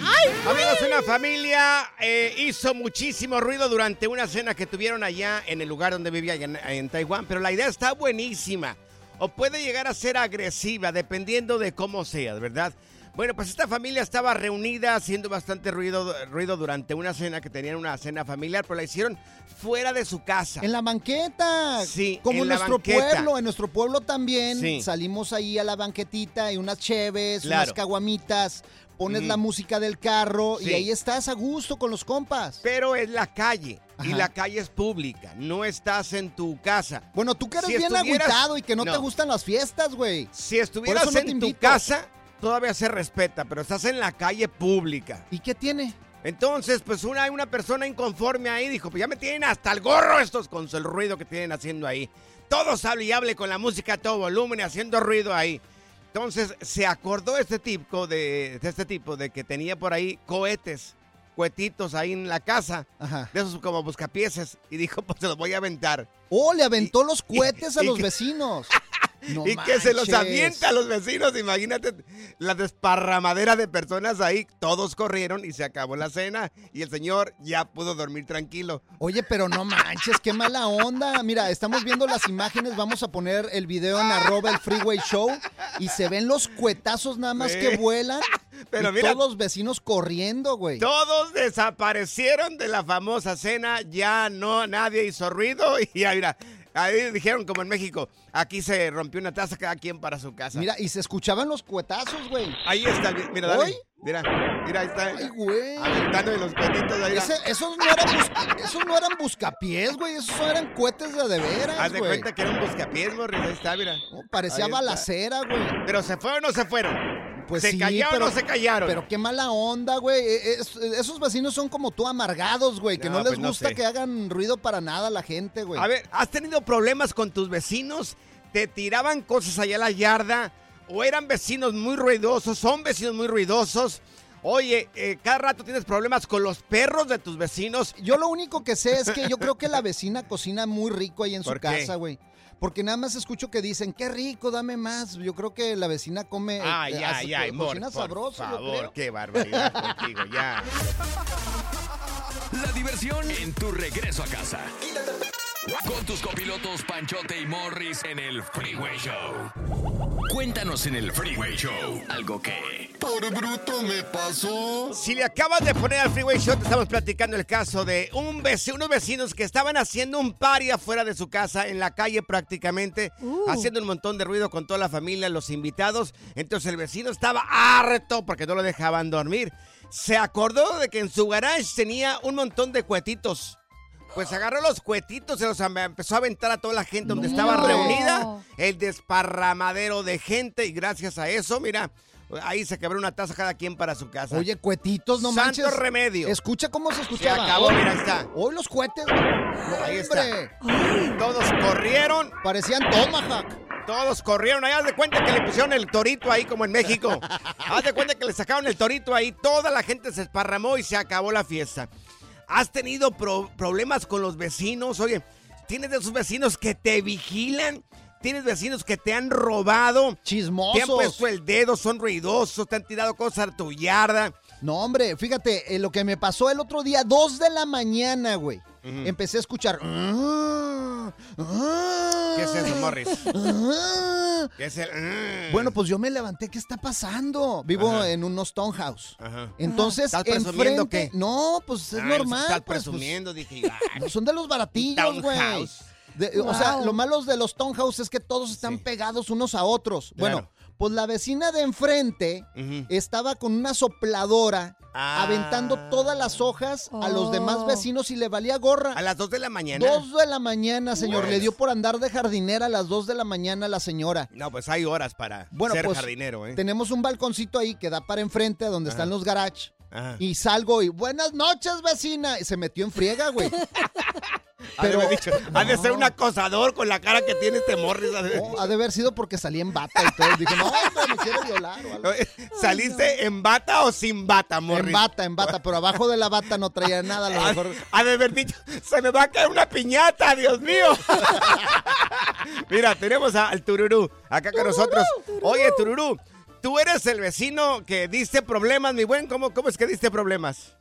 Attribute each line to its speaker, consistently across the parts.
Speaker 1: Amigos, una familia eh, hizo muchísimo ruido durante una cena que tuvieron allá en el lugar donde vivía en, en Taiwán, pero la idea está buenísima. O puede llegar a ser agresiva, dependiendo de cómo sea, ¿verdad? Bueno, pues esta familia estaba reunida haciendo bastante ruido, ruido durante una cena que tenían una cena familiar, pero la hicieron fuera de su casa.
Speaker 2: En la banqueta.
Speaker 1: Sí,
Speaker 2: Como
Speaker 1: en
Speaker 2: nuestro
Speaker 1: banqueta.
Speaker 2: pueblo. En nuestro pueblo también
Speaker 1: Sí.
Speaker 2: salimos ahí a la banquetita y unas cheves,
Speaker 1: Claro.
Speaker 2: unas caguamitas. Pones la música del carro
Speaker 1: Sí.
Speaker 2: y ahí estás a gusto con los compas.
Speaker 1: Pero es la calle. Y la calle es pública. No estás en tu casa.
Speaker 2: Bueno, tú que eres
Speaker 1: Si
Speaker 2: bien agüitado y que no,
Speaker 1: No.
Speaker 2: te gustan las fiestas, güey.
Speaker 1: Si estuvieras
Speaker 2: no
Speaker 1: en tu casa, todavía se respeta, pero estás en la calle pública.
Speaker 2: ¿Y qué tiene?
Speaker 1: Entonces, pues una, hay una persona inconforme ahí dijo, pues ya me tienen hasta el gorro estos con el ruido que tienen haciendo ahí. Todos hable y hable con la música a todo volumen y haciendo ruido ahí. Entonces se acordó este tipo de, de este tipo de que tenía por ahí cohetes, cohetitos ahí en la casa,
Speaker 2: Ajá.
Speaker 1: de esos como buscapieces, y dijo, pues se los voy a aventar.
Speaker 2: Oh, le aventó los cohetes a
Speaker 1: y
Speaker 2: los
Speaker 1: que-
Speaker 2: vecinos. No
Speaker 1: y que se los avienta a los vecinos. Imagínate la desparramadera de personas ahí. Todos corrieron y se acabó la cena. Y el señor ya pudo dormir tranquilo.
Speaker 2: Oye, pero no manches, qué mala onda. Mira, estamos viendo las imágenes, vamos a poner el video en arroba el freeway show y se ven los cuetazos nada más
Speaker 1: Sí.
Speaker 2: que vuelan.
Speaker 1: Pero
Speaker 2: y
Speaker 1: mira-
Speaker 2: todos los vecinos corriendo, güey.
Speaker 1: Todos desaparecieron de la famosa cena. Ya no, nadie hizo ruido. Y ya, mira, ahí dijeron como en México. Aquí se rompió una taza, cada quien para su casa.
Speaker 2: Mira, y se escuchaban los cuetazos, güey.
Speaker 1: Ahí está, mira, dale.
Speaker 2: ¿Hoy?
Speaker 1: Mira, mira, ahí está.
Speaker 2: Ay, güey.
Speaker 1: Aventando de los cuetitos ahí.
Speaker 2: Ese- esos, no eran bus- esos no eran buscapiés, güey. Esos eran cohetes de de veras,
Speaker 1: Haz de
Speaker 2: güey.
Speaker 1: cuenta que era un buscapiés, Morris. Ahí está, mira.
Speaker 2: No, parecía
Speaker 1: Ahí está.
Speaker 2: balacera, güey.
Speaker 1: Pero se fueron o no se fueron.
Speaker 2: Pues
Speaker 1: ¿Se
Speaker 2: sí,
Speaker 1: callaron
Speaker 2: pero,
Speaker 1: o no se callaron?
Speaker 2: Pero qué mala onda, güey. E- es- esos vecinos son como tú amargados, güey. Que
Speaker 1: No,
Speaker 2: no, les
Speaker 1: pues no
Speaker 2: gusta
Speaker 1: sé.
Speaker 2: que hagan ruido para nada a la gente, güey.
Speaker 1: A ver, ¿has tenido problemas con tus vecinos? ¿Te tiraban cosas allá a la yarda? ¿O eran vecinos muy ruidosos? ¿Son vecinos muy ruidosos? Oye, eh, cada rato tienes problemas con los perros de tus vecinos.
Speaker 2: Yo lo único que sé es que yo creo que la vecina cocina muy rico ahí en su casa, güey. Porque nada más escucho que dicen, qué rico, dame más. Yo creo que la vecina come. eh,
Speaker 1: Ah,
Speaker 2: eh,
Speaker 1: ya,
Speaker 2: hace-
Speaker 1: ya,
Speaker 2: co-
Speaker 1: amor,
Speaker 2: Cocina
Speaker 1: por
Speaker 2: sabroso, yo
Speaker 1: favor,
Speaker 2: creo.
Speaker 1: qué barbaridad contigo, ya.
Speaker 3: La diversión en tu regreso a casa. Con tus copilotos Panchote y Morris en el Freeway Show. Cuéntanos en el Freeway Show algo que...
Speaker 4: Por bruto me pasó.
Speaker 1: Si le acabas de poner al Freeway Show, te estamos platicando el caso de un vecino, unos vecinos que estaban haciendo un party afuera de su casa, en la calle prácticamente, haciendo un montón de ruido con toda la familia, los invitados. Entonces el vecino estaba harto porque no lo dejaban dormir. Se acordó de que en su garage tenía un montón de cuetitos. Pues agarró los cuetitos, se los empezó a aventar a toda la gente donde estaba reunida. El desparramadero de gente y gracias a eso, mira, Ahí se quebró una taza cada quien para su casa.
Speaker 2: Oye, cuetitos, no
Speaker 1: Santo
Speaker 2: manches.
Speaker 1: remedio.
Speaker 2: Escucha cómo se
Speaker 1: Se
Speaker 2: escuchaba.
Speaker 1: acabó,
Speaker 2: Hoy-
Speaker 1: mira, ahí está.
Speaker 2: Hoy los cohetes.
Speaker 1: Ahí está. Todos corrieron,
Speaker 2: Parecían Tomahawk.
Speaker 1: todos corrieron. Ahí haz de cuenta que le pusieron el torito ahí como en México. haz de cuenta que le sacaron el torito ahí. Toda la gente se esparramó y se acabó la fiesta. ¿Has tenido pro- problemas con los vecinos? Oye, ¿tienes de esos vecinos que te vigilan? ¿Tienes vecinos que te han robado?
Speaker 2: Chismosos.
Speaker 1: Te han puesto el dedo, son ruidosos, te han tirado cosas a tu yarda.
Speaker 2: No, hombre, fíjate, eh, lo que me pasó el otro día, dos de la mañana, güey. Empecé a escuchar. "Ah, ah,
Speaker 1: ¿Qué es eso, Morris?
Speaker 2: ah".
Speaker 1: ¿Qué es el...?
Speaker 2: Bueno, pues yo me levanté, ¿qué está pasando? Vivo
Speaker 1: Ajá.
Speaker 2: en unos townhouse.
Speaker 1: Ajá.
Speaker 2: Entonces,
Speaker 1: ¿Estás presumiendo
Speaker 2: enfrente-
Speaker 1: qué?
Speaker 2: No, pues es
Speaker 1: Ay,
Speaker 2: normal.
Speaker 1: Estás
Speaker 2: pues,
Speaker 1: presumiendo, dije.
Speaker 2: pues,
Speaker 1: "Ay,
Speaker 2: son de los baratillos, güey.
Speaker 1: townhouse".
Speaker 2: De- O sea, lo malo de los townhouse es que todos están
Speaker 1: Sí.
Speaker 2: pegados unos a otros. Bueno,
Speaker 1: Claro.
Speaker 2: Pues la vecina de enfrente estaba con una sopladora
Speaker 1: Ah.
Speaker 2: aventando todas las hojas a los demás
Speaker 5: Oh.
Speaker 2: vecinos y le valía gorra.
Speaker 1: A las 2 de la mañana.
Speaker 2: Dos de la mañana, señor.
Speaker 1: Pues.
Speaker 2: Le dio por andar de jardinera a las dos de la mañana a la señora.
Speaker 1: No, pues hay horas para
Speaker 2: Bueno,
Speaker 1: ser
Speaker 2: pues
Speaker 1: jardinero, ¿eh?
Speaker 2: tenemos un balconcito ahí que da para enfrente, donde están los garage.
Speaker 1: Ajá.
Speaker 2: Y salgo y, buenas noches, vecina. Y se metió en friega, güey.
Speaker 1: Ha de
Speaker 2: pero-
Speaker 1: dicho, ha de ser un acosador con la cara que tiene este Morris. ha de-
Speaker 2: No, ha de haber sido porque salí en bata y todo. Dije, no, hombre, me quiere violar o algo.
Speaker 1: ¿Saliste en bata o sin bata, Morris?
Speaker 2: En bata, en bata, pero abajo de la bata no traía nada. A lo
Speaker 1: Ha,
Speaker 2: mejor.
Speaker 1: ha de haber dicho, se me va a caer una piñata, Dios mío. Mira, tenemos a- al Tururú acá con nosotros. Oye, Tururú, tú eres el vecino que diste problemas, mi buen. ¿Cómo, cómo es que diste problemas?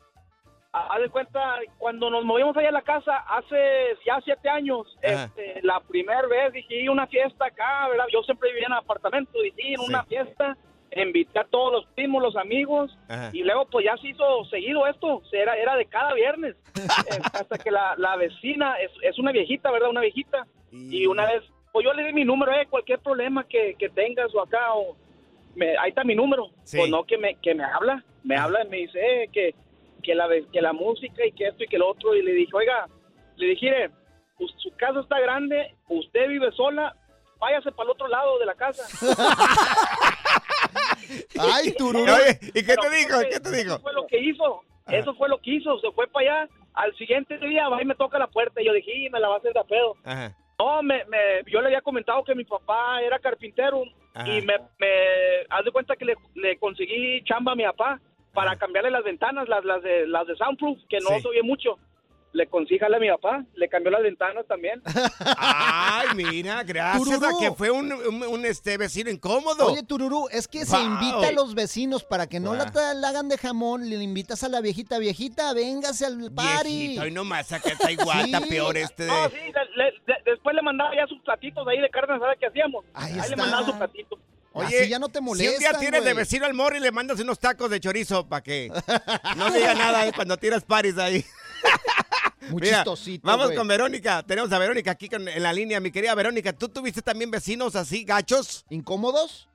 Speaker 6: Haz de cuenta, cuando nos movimos allá a la casa, hace ya siete años, este, la primera vez dije, "Y una fiesta acá, ¿verdad? Yo siempre vivía en apartamento, dije, en
Speaker 1: Sí.
Speaker 6: una fiesta, invité a todos los primos, los amigos,
Speaker 1: Ajá.
Speaker 6: y luego pues ya se hizo seguido esto, era, era de cada viernes, Eh, hasta que la, la vecina, es, es una viejita, ¿verdad? Una viejita, y una vez, pues yo le di mi número, eh, cualquier problema que, que tengas o acá, o me- ahí está mi número.
Speaker 1: Sí.
Speaker 6: Pues no, que me, que me habla, me habla y me dice eh, que, que, la, que la música y que esto y que lo otro. Y le dije, oiga, le dije, "Mire, pues, su casa está grande, usted vive sola, váyase para el otro lado de la casa.
Speaker 2: Ay, tururú.
Speaker 1: ¿y qué te dijo? ¿Qué te dijo?
Speaker 6: Eso fue lo que hizo. Eso fue lo que hizo. Se fue para allá. Al siguiente día va y me toca la puerta. Y yo dije, "Y me la va a hacer de pedo.
Speaker 1: Ajá.
Speaker 6: No, me, me- yo le había comentado que mi papá era carpintero
Speaker 1: Ajá.
Speaker 6: y me, me haz de cuenta que le, le conseguí chamba a mi papá para cambiarle las ventanas, las, las, de, las de soundproof, que no
Speaker 1: Sí.
Speaker 6: se oye mucho. Le conseguí a mi papá, le cambió las ventanas también.
Speaker 1: Ay, mira, gracias a que fue un, un- un, este vecino incómodo.
Speaker 2: Oye, Tururú, es que se invita a los vecinos para que no
Speaker 1: Wow.
Speaker 2: la, hagan de jamón, le invitas a la viejita, viejita, véngase al party.
Speaker 1: Viejito, y nomás acá está igual, está
Speaker 2: Sí.
Speaker 1: peor este de...
Speaker 6: No, sí, le- le- de- después le mandaba ya sus platitos ahí de carne asada que hacíamos.
Speaker 2: Ahí
Speaker 6: Ahí,
Speaker 2: está.
Speaker 6: le mandaba su platito.
Speaker 1: Oye,
Speaker 2: Así ya no te
Speaker 1: si un día tienes de vecino al morri, le mandas unos tacos de chorizo para que no diga nada cuando tiras paris ahí.
Speaker 2: Muy
Speaker 1: Mira,
Speaker 2: chistosito,
Speaker 1: vamos con Verónica. Tenemos a Verónica aquí en la línea. Mi querida Verónica, ¿tú tuviste también vecinos así, gachos?
Speaker 2: ¿Incómodos?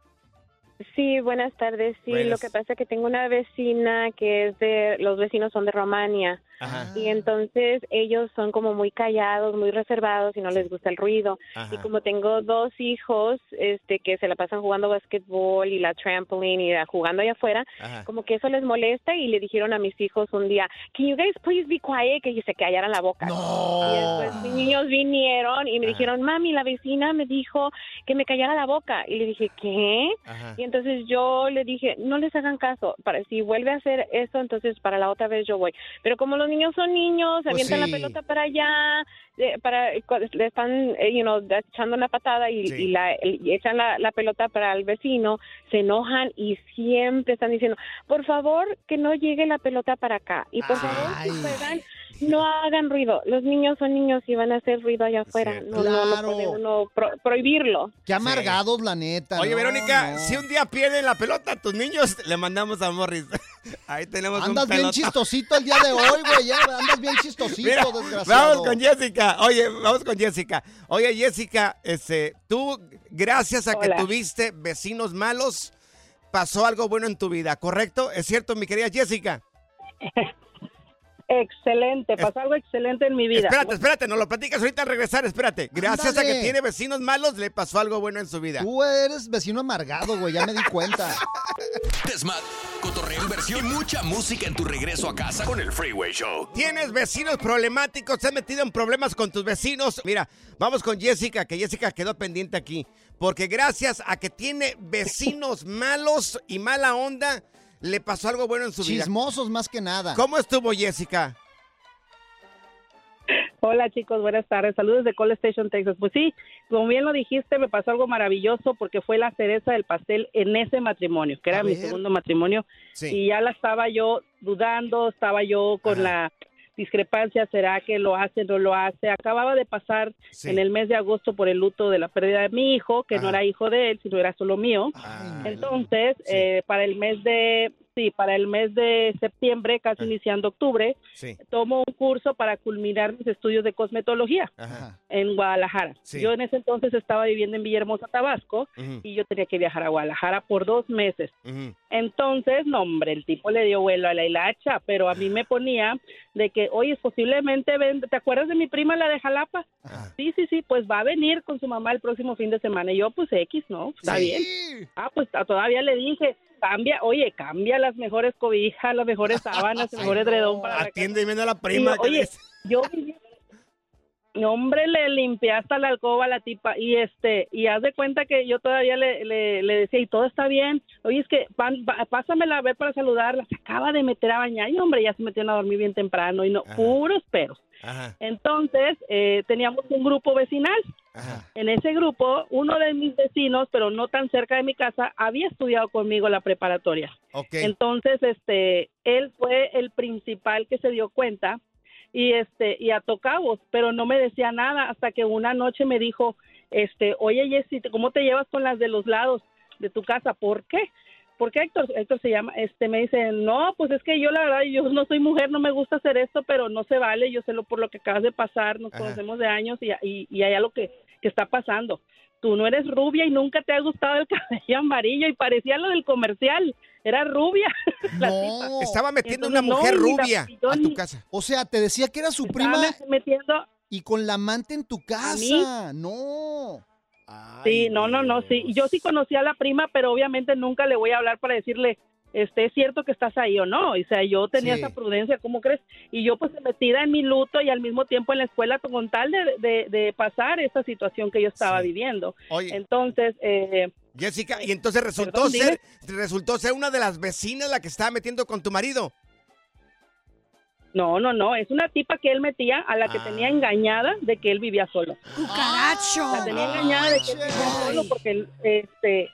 Speaker 7: Sí, buenas tardes. Sí,
Speaker 1: Buenas.
Speaker 7: lo que pasa es que tengo una vecina que es de, los vecinos son de Romania
Speaker 1: Ajá.
Speaker 7: y entonces ellos son como muy callados, muy reservados y no les gusta el ruido.
Speaker 1: Ajá.
Speaker 7: Y como tengo dos hijos, este, que se la pasan jugando basquetbol y la trampoline y la- jugando allá afuera,
Speaker 1: Ajá.
Speaker 7: como que eso les molesta y le dijeron a mis hijos un día, can you guys please be quiet, que se callaran la boca. Y después mis niños vinieron y me dijeron, mami, la vecina me dijo que me callara la boca. Y le dije, ¿qué?
Speaker 1: Ajá.
Speaker 7: Y entonces yo le dije, no les hagan caso. Para si vuelve a hacer eso, entonces para la otra vez yo voy. Pero como los niños son niños,
Speaker 2: Pues
Speaker 7: avientan
Speaker 2: sí.
Speaker 7: la pelota para allá, eh, para le están, eh, you know, echando una patada y,
Speaker 1: Sí.
Speaker 7: y la, y echan la, la pelota para el vecino, se enojan y siempre están diciendo, por favor, que no llegue la pelota para acá. Y por favor, si
Speaker 2: Ay.
Speaker 7: juegan, no hagan ruido. Los niños son niños y van a hacer ruido allá afuera. No, no, no puede uno pro- prohibirlo.
Speaker 2: Qué amargados, la neta.
Speaker 1: Oye,
Speaker 2: no,
Speaker 1: Verónica,
Speaker 2: no.
Speaker 1: si un día pierden la pelota, tus niños le mandamos a Morris. Ahí tenemos
Speaker 2: Andas
Speaker 1: un
Speaker 2: bien
Speaker 1: pelota.
Speaker 2: chistosito el día de hoy, güey. ya, Andas bien chistosito,
Speaker 1: Mira,
Speaker 2: desgraciado.
Speaker 1: vamos con Jessica. Oye, vamos con Jessica. Oye, Jessica, este, tú, gracias a que tuviste vecinos malos, pasó algo bueno en tu vida, ¿correcto? ¿Es cierto, mi querida Jessica?
Speaker 8: excelente, pasó algo excelente en mi vida.
Speaker 1: Espérate, espérate, no lo platicas ahorita al regresar, espérate. Gracias a que tiene vecinos malos, le pasó algo bueno en su vida.
Speaker 2: Tú eres vecino amargado, güey, ya me di cuenta.
Speaker 3: Desmad, cotorreo, inversión y mucha música en tu regreso a casa con el Freeway Show.
Speaker 1: ¿Tienes vecinos problemáticos? ¿Te has metido en problemas con tus vecinos? Mira, vamos con Jessica, que Jessica quedó pendiente aquí. Porque gracias a que tiene vecinos malos y mala onda, le pasó algo bueno en su vida.
Speaker 2: Chismosos más que nada.
Speaker 1: ¿Cómo estuvo Jessica?
Speaker 8: Hola chicos, buenas tardes. Saludos de Call Station, Texas. Pues sí, como bien lo dijiste, me pasó algo maravilloso porque fue la cereza del pastel en ese matrimonio, que era mi segundo matrimonio.
Speaker 9: Sí.
Speaker 8: Y ya la estaba yo dudando, estaba yo con la discrepancia, ¿será que lo hace, no lo hace? Acababa de pasar
Speaker 9: Sí.
Speaker 8: en el mes de agosto por el luto de la pérdida de mi hijo, que no era hijo de él, sino era solo mío. Entonces, eh, para el mes de, sí, para el mes de septiembre, casi iniciando octubre,
Speaker 1: Sí.
Speaker 8: tomo un curso para culminar mis estudios de cosmetología en Guadalajara.
Speaker 1: Sí.
Speaker 8: Yo en ese entonces estaba viviendo en Villahermosa, Tabasco, y yo tenía que viajar a Guadalajara por dos meses. Entonces, no, hombre, el tipo le dio vuelo a la hilacha, pero a mí me ponía de que, oye, posiblemente, ven, ¿te acuerdas de mi prima, la de Jalapa? Sí, sí, sí, pues va a venir con su mamá el próximo fin de semana. Y yo, pues X, ¿no? Está
Speaker 9: Sí.
Speaker 8: bien. Ah, pues todavía le dije, cambia, oye, cambia las mejores cobijas, las mejores sábanas, el mejor edredón para
Speaker 1: Atiende y viene a la prima.
Speaker 8: Oye, yo viví- hombre, le limpié hasta la alcoba a la tipa y este, y haz de cuenta que yo todavía le, le, le decía, y todo está bien, oye, es que pan- pa- pásamela a ver para saludarla, se acaba de meter a bañar y hombre, ya se metieron a dormir bien temprano y no, puros peros.
Speaker 1: Ajá.
Speaker 8: Entonces, eh, teníamos un grupo vecinal. En ese grupo, uno de mis vecinos, pero no tan cerca de mi casa, había estudiado conmigo la preparatoria. Entonces, este, él fue el principal que se dio cuenta y este y ató cabos, pero no me decía nada hasta que una noche me dijo, este, oye Jessy, ¿cómo te llevas con las de los lados de tu casa? ¿Por qué? Porque Héctor, Héctor se llama, este, me dice, no, pues es que yo la verdad, yo no soy mujer, no me gusta hacer esto, pero no se vale, yo sé lo por lo que acabas de pasar, nos
Speaker 9: Ajá.
Speaker 8: conocemos de años y, y, y hay algo que, que está pasando. Tú no eres rubia y nunca te ha gustado el cabello amarillo y parecía lo del comercial, era rubia. la tipa.
Speaker 1: Estaba metiendo
Speaker 8: Entonces,
Speaker 1: una mujer
Speaker 8: no, la-
Speaker 1: rubia a tu
Speaker 8: ni-
Speaker 1: casa.
Speaker 2: O sea, te decía que era su prima
Speaker 8: metiendo
Speaker 2: y con la amante en tu casa. No.
Speaker 8: Sí, no, no, no, sí. Yo sí conocía a la prima, pero obviamente nunca le voy a hablar para decirle, este, ¿es cierto que estás ahí o no? O sea, yo tenía
Speaker 9: Sí.
Speaker 8: esa prudencia, ¿cómo crees? Y yo pues metida en mi luto y al mismo tiempo en la escuela con tal de, de, de pasar esa situación que yo estaba viviendo.
Speaker 1: Oye.
Speaker 8: Entonces, eh,
Speaker 1: Jessica, y entonces resultó
Speaker 8: Perdón,
Speaker 1: ser, resultó ser una de las vecinas la que estaba metiendo con tu marido.
Speaker 8: no, no, no, es una tipa que él metía a la que tenía engañada de que él vivía solo.
Speaker 10: ¡Cucaracho!
Speaker 8: La tenía engañada de que él vivía solo porque él, este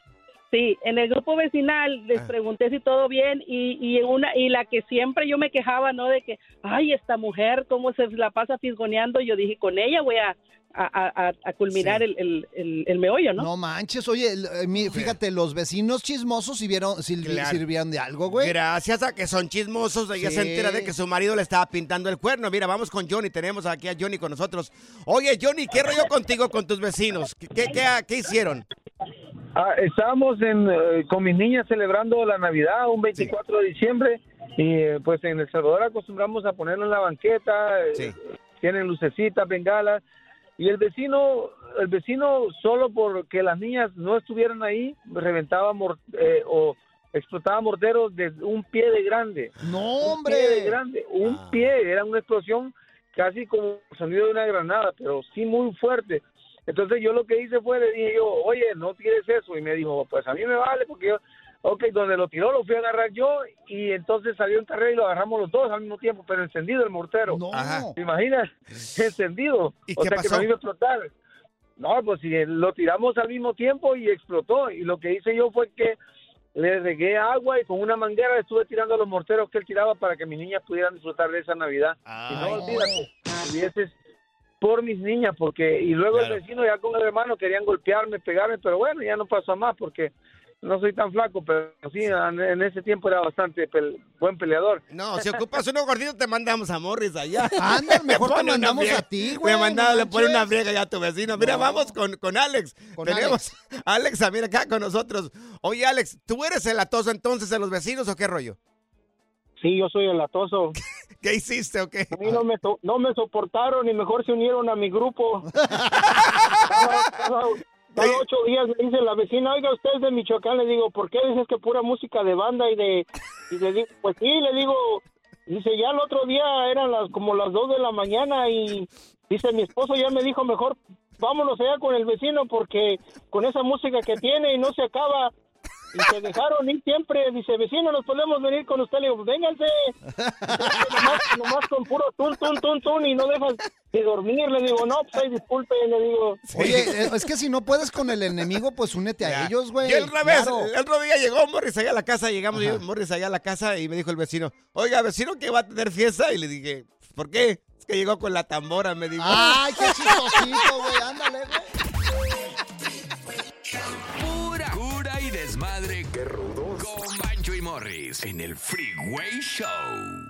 Speaker 8: sí, en el grupo vecinal les pregunté si todo bien y, y una y la que siempre yo me quejaba, ¿no? De que, ay, esta mujer cómo se la pasa fisgoneando, yo dije, con ella voy a a, a- a culminar el, el, el- el meollo, ¿no?
Speaker 2: No manches, oye, el- eh, mi- fíjate, los vecinos chismosos sirvieron, sil-
Speaker 1: Claro.
Speaker 2: sirvieron de algo, güey.
Speaker 1: Gracias a que son chismosos, ella se entera de que su marido le estaba pintando el cuerno. Mira, vamos con Johnny, tenemos aquí a Johnny con nosotros. Oye, Johnny, ¿qué rollo contigo con tus vecinos? ¿Qué, qué, qué- qué hicieron?
Speaker 11: Ah, estábamos en, eh, con mis niñas celebrando la Navidad un 24 de diciembre y eh, pues en El Salvador acostumbramos a ponerlo en la banqueta, eh, tienen lucecitas, bengalas y el vecino, el vecino solo porque las niñas no estuvieran ahí reventaba mor- eh, o explotaba morteros de un pie de grande.
Speaker 2: No,
Speaker 11: hombre. Un pie de grande, un pie, era una explosión casi como el sonido de una granada, pero sí muy fuerte. Entonces yo lo que hice fue, le dije yo, oye, no tires eso. Y me dijo, pues a mí me vale, porque yo, ok, donde lo tiró lo fui a agarrar yo y entonces salió en carrera y lo agarramos los dos al mismo tiempo, pero encendido el mortero. ¿Te imaginas? encendido.
Speaker 1: ¿Y
Speaker 11: o
Speaker 1: qué
Speaker 11: sea que no iba a explotar. No, pues si lo tiramos al mismo tiempo y explotó. Y lo que hice yo fue que le regué agua y con una manguera le estuve tirando los morteros que él tiraba para que mis niñas pudieran disfrutar de esa Navidad. y no olvídate, hubieses por mis niñas, porque y luego el vecino ya con el hermano querían golpearme, pegarme, pero bueno, ya no pasó a más porque no soy tan flaco, pero sí, en ese tiempo era bastante buen peleador.
Speaker 1: No, si ocupas uno gordito, te mandamos a Morris allá.
Speaker 2: Anda, mejor te mandamos a ti, güey,
Speaker 1: Me mandaba,
Speaker 2: no
Speaker 1: le pone una friega ya a tu vecino. Mira,
Speaker 2: No.
Speaker 1: vamos con, con Alex.
Speaker 2: Con
Speaker 1: Tenemos a Alex, mira acá con nosotros. Oye, Alex, ¿tú eres el atoso entonces de los vecinos o qué rollo?
Speaker 11: Sí, yo soy el atoso.
Speaker 1: ¿Qué hiciste o qué?
Speaker 11: A mí no me, so- no me soportaron y mejor se unieron a mi grupo. cada, ocho días me dice la vecina, oiga, usted es de Michoacán. Le digo, ¿por qué dices que pura música de banda y de... Y le digo, pues sí, le digo, dice, ya el otro día eran las como las dos de la mañana y dice, mi esposo ya me dijo, mejor vámonos allá con el vecino porque con esa música que tiene y no se acaba. Y se dejaron ir siempre. Dice, vecino, nos podemos venir con usted. Le digo, vénganse. nomás, nomás con puro tun, tun, tun, tun y no dejas de dormir. Le digo, no, pues ay, disculpe. Le digo,
Speaker 2: Oye, eh, es que si no puedes con el enemigo, pues únete a ellos, güey.
Speaker 1: Y el revés,
Speaker 2: Claro.
Speaker 1: el otro día llegó Morris allá a la casa, llegamos yo, Morris allá a la casa y me dijo el vecino, oiga, vecino que va a tener fiesta. Y le dije, ¿por qué? Es que llegó con la tambora, me dijo.
Speaker 2: Ay, qué chistosito, güey. Ándale, güey.
Speaker 3: En el Freeway Show.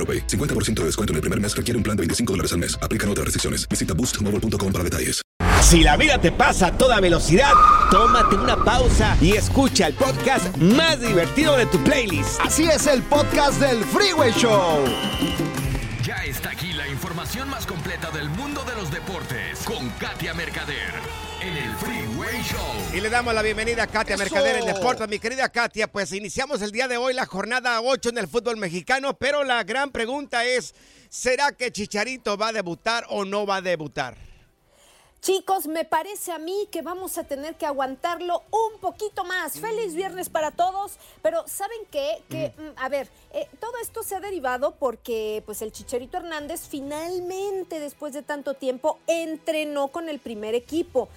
Speaker 12: AroPay. 50% de descuento en el primer mes requiere un plan de 25 dólares al mes. Aplican otras restricciones. Visita boostmobile.com para detalles.
Speaker 1: Si la vida te pasa a toda velocidad, tómate una pausa y escucha el podcast más divertido de tu playlist.
Speaker 2: Así es el podcast del Freeway Show.
Speaker 3: Ya está aquí la información más completa del mundo de los deportes con Katia Mercader en el Freeway Show.
Speaker 1: Y le damos la bienvenida a Katia
Speaker 3: ¡Eso!
Speaker 1: Mercader en Deportes. Mi querida Katia, pues iniciamos el día de hoy la jornada 8 en el fútbol mexicano, pero la gran pregunta es, ¿será que Chicharito va a debutar o no va a debutar?
Speaker 10: Chicos, me parece a mí que vamos a tener que aguantarlo un poquito más. Feliz viernes para todos, pero ¿saben qué? Que, mm, a ver, eh, todo esto se ha derivado porque pues el Chicharito Hernández finalmente, después de tanto tiempo, entrenó con el primer equipo.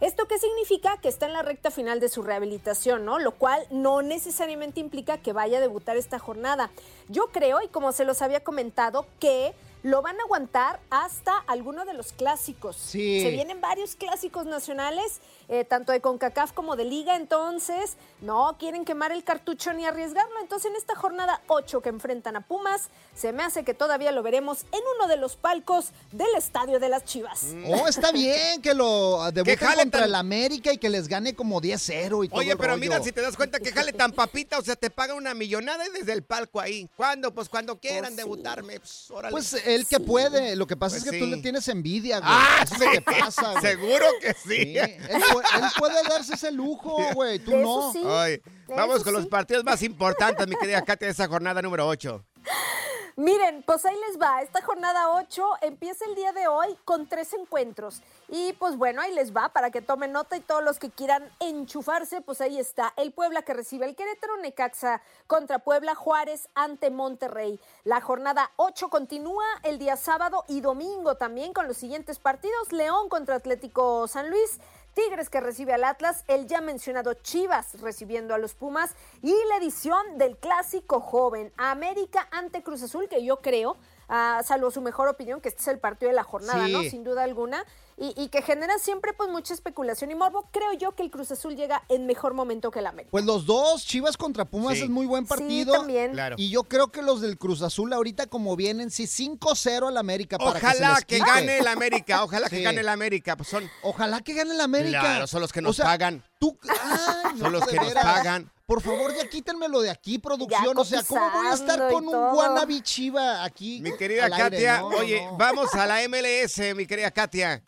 Speaker 10: ¿Esto qué significa? Que está en la recta final de su rehabilitación, ¿no? Lo cual no necesariamente implica que vaya a debutar esta jornada. Yo creo, y como se los había comentado, que lo van a aguantar hasta alguno de los clásicos.
Speaker 2: Sí.
Speaker 10: Se vienen varios clásicos nacionales, eh, tanto de CONCACAF como de Liga, entonces no quieren quemar el cartucho ni arriesgarlo. Entonces en esta jornada 8 que enfrentan a Pumas, se me hace que todavía lo veremos en uno de los palcos del Estadio de las Chivas.
Speaker 2: Oh, está bien que lo debuten
Speaker 1: jale
Speaker 2: contra
Speaker 1: tan-
Speaker 2: el América y que les gane como 10-0 y todo
Speaker 1: Oye,
Speaker 2: el
Speaker 1: pero
Speaker 2: rollo.
Speaker 1: mira, si te das cuenta que jale tan papita, o sea, te paga una millonada y desde el palco ahí. ¿Cuándo? Pues cuando quieran debutarme. Pues, órale.
Speaker 2: Pues él que puede, lo que pasa
Speaker 1: Pues
Speaker 2: es que tú
Speaker 1: sí.
Speaker 2: le tienes envidia, güey.
Speaker 1: Ah,
Speaker 2: Eso es lo
Speaker 1: sí.
Speaker 2: que pasa, güey.
Speaker 1: Seguro que sí.
Speaker 2: Él, pu- él puede darse ese lujo, güey, tú no.
Speaker 1: Ay, vamos con los partidos más importantes, mi querida Katia, de esa jornada número 8.
Speaker 10: Miren, pues ahí les va. Esta jornada 8 empieza el día de hoy con tres encuentros. Y pues bueno, ahí les va para que tomen nota y todos los que quieran enchufarse, pues ahí está. El Puebla que recibe el Querétaro, Necaxa contra Puebla, Juárez ante Monterrey. La jornada 8 continúa el día sábado y domingo también con los siguientes partidos. León contra Atlético San Luis. Tigres que recibe al Atlas, el ya mencionado Chivas recibiendo a los Pumas y la edición del clásico joven América ante Cruz Azul que yo creo ah, salvo su mejor opinión, que este es el partido de la jornada, ¿no? Sin duda alguna. Y, y que genera siempre pues mucha especulación y morbo. Creo yo que el Cruz Azul llega en mejor momento que el América.
Speaker 2: Pues los dos, Chivas contra Pumas
Speaker 1: Sí.
Speaker 2: es muy buen
Speaker 10: Sí,
Speaker 2: partido.
Speaker 10: también.
Speaker 1: Claro.
Speaker 2: Y yo creo que los del Cruz Azul ahorita como vienen, sí, 5-0 al América para que
Speaker 1: Ojalá que,
Speaker 2: quite.
Speaker 1: gane el América, ojalá que
Speaker 2: Sí.
Speaker 1: gane el América. Pues son,
Speaker 2: Ojalá que gane el América.
Speaker 1: Claro, son los que
Speaker 2: O
Speaker 1: nos
Speaker 2: sea,
Speaker 1: pagan.
Speaker 2: Tú, Ay, no,
Speaker 1: Son los que nos pagan.
Speaker 2: Por favor, ya quítenmelo de aquí, producción. O sea, ¿cómo voy a estar con un wannabe chiva aquí?
Speaker 1: Mi querida
Speaker 2: aire?
Speaker 1: Katia,
Speaker 2: no,
Speaker 1: oye,
Speaker 2: no.
Speaker 1: vamos a la MLS, mi querida Katia.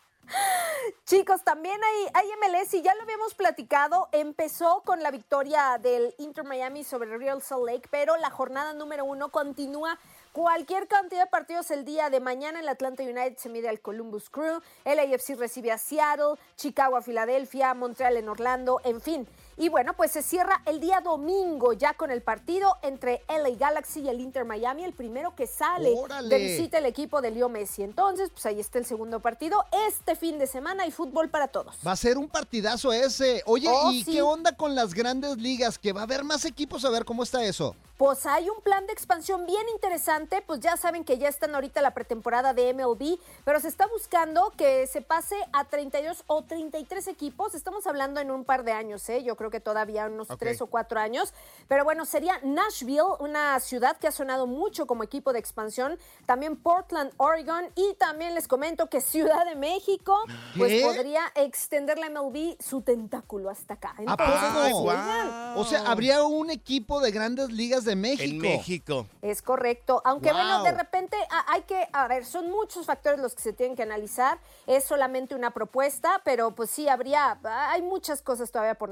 Speaker 10: Chicos, también hay, MLS y ya lo habíamos platicado. Empezó con la victoria del Inter Miami sobre Real Salt Lake, pero la jornada número uno continúa. Cualquier cantidad de partidos el día de mañana. El Atlanta United se mide al Columbus Crew, el AFC recibe a Seattle, Chicago a Filadelfia, Montreal en Orlando, en fin. Y bueno, pues se cierra el día domingo ya con el partido entre LA Galaxy y el Inter Miami, el primero que sale
Speaker 2: ¡Órale!
Speaker 10: de visita el equipo de Leo Messi. Entonces, pues ahí está el segundo partido. Este fin de semana hay fútbol para todos.
Speaker 2: Va a ser un partidazo ese. Oye,
Speaker 10: Oh,
Speaker 2: ¿y
Speaker 10: sí.
Speaker 2: qué onda con las grandes ligas? Que va a haber más equipos. A ver cómo está eso.
Speaker 10: Pues hay un plan de expansión bien interesante, pues ya saben que ya están ahorita la pretemporada de MLB, pero se está buscando que se pase a 32 o 33 equipos, estamos hablando en un par de años, ¿eh? yo creo que todavía unos. 3 o 4 años, pero bueno, sería Nashville, una ciudad que ha sonado mucho como equipo de expansión, también Portland, Oregon, y también les comento que Ciudad de México, pues
Speaker 2: ¿Qué?
Speaker 10: podría extender la MLB su tentáculo hasta acá.
Speaker 2: ¿A
Speaker 10: Entonces,
Speaker 2: poco?
Speaker 10: oigan,
Speaker 2: O sea, habría un equipo de grandes ligas de México.
Speaker 1: En México.
Speaker 10: Es correcto, aunque bueno,
Speaker 2: Wow.
Speaker 10: de repente ah, hay que, a ver, son muchos factores los que se tienen que analizar, es solamente una propuesta, pero pues sí, habría, ah, hay muchas cosas todavía por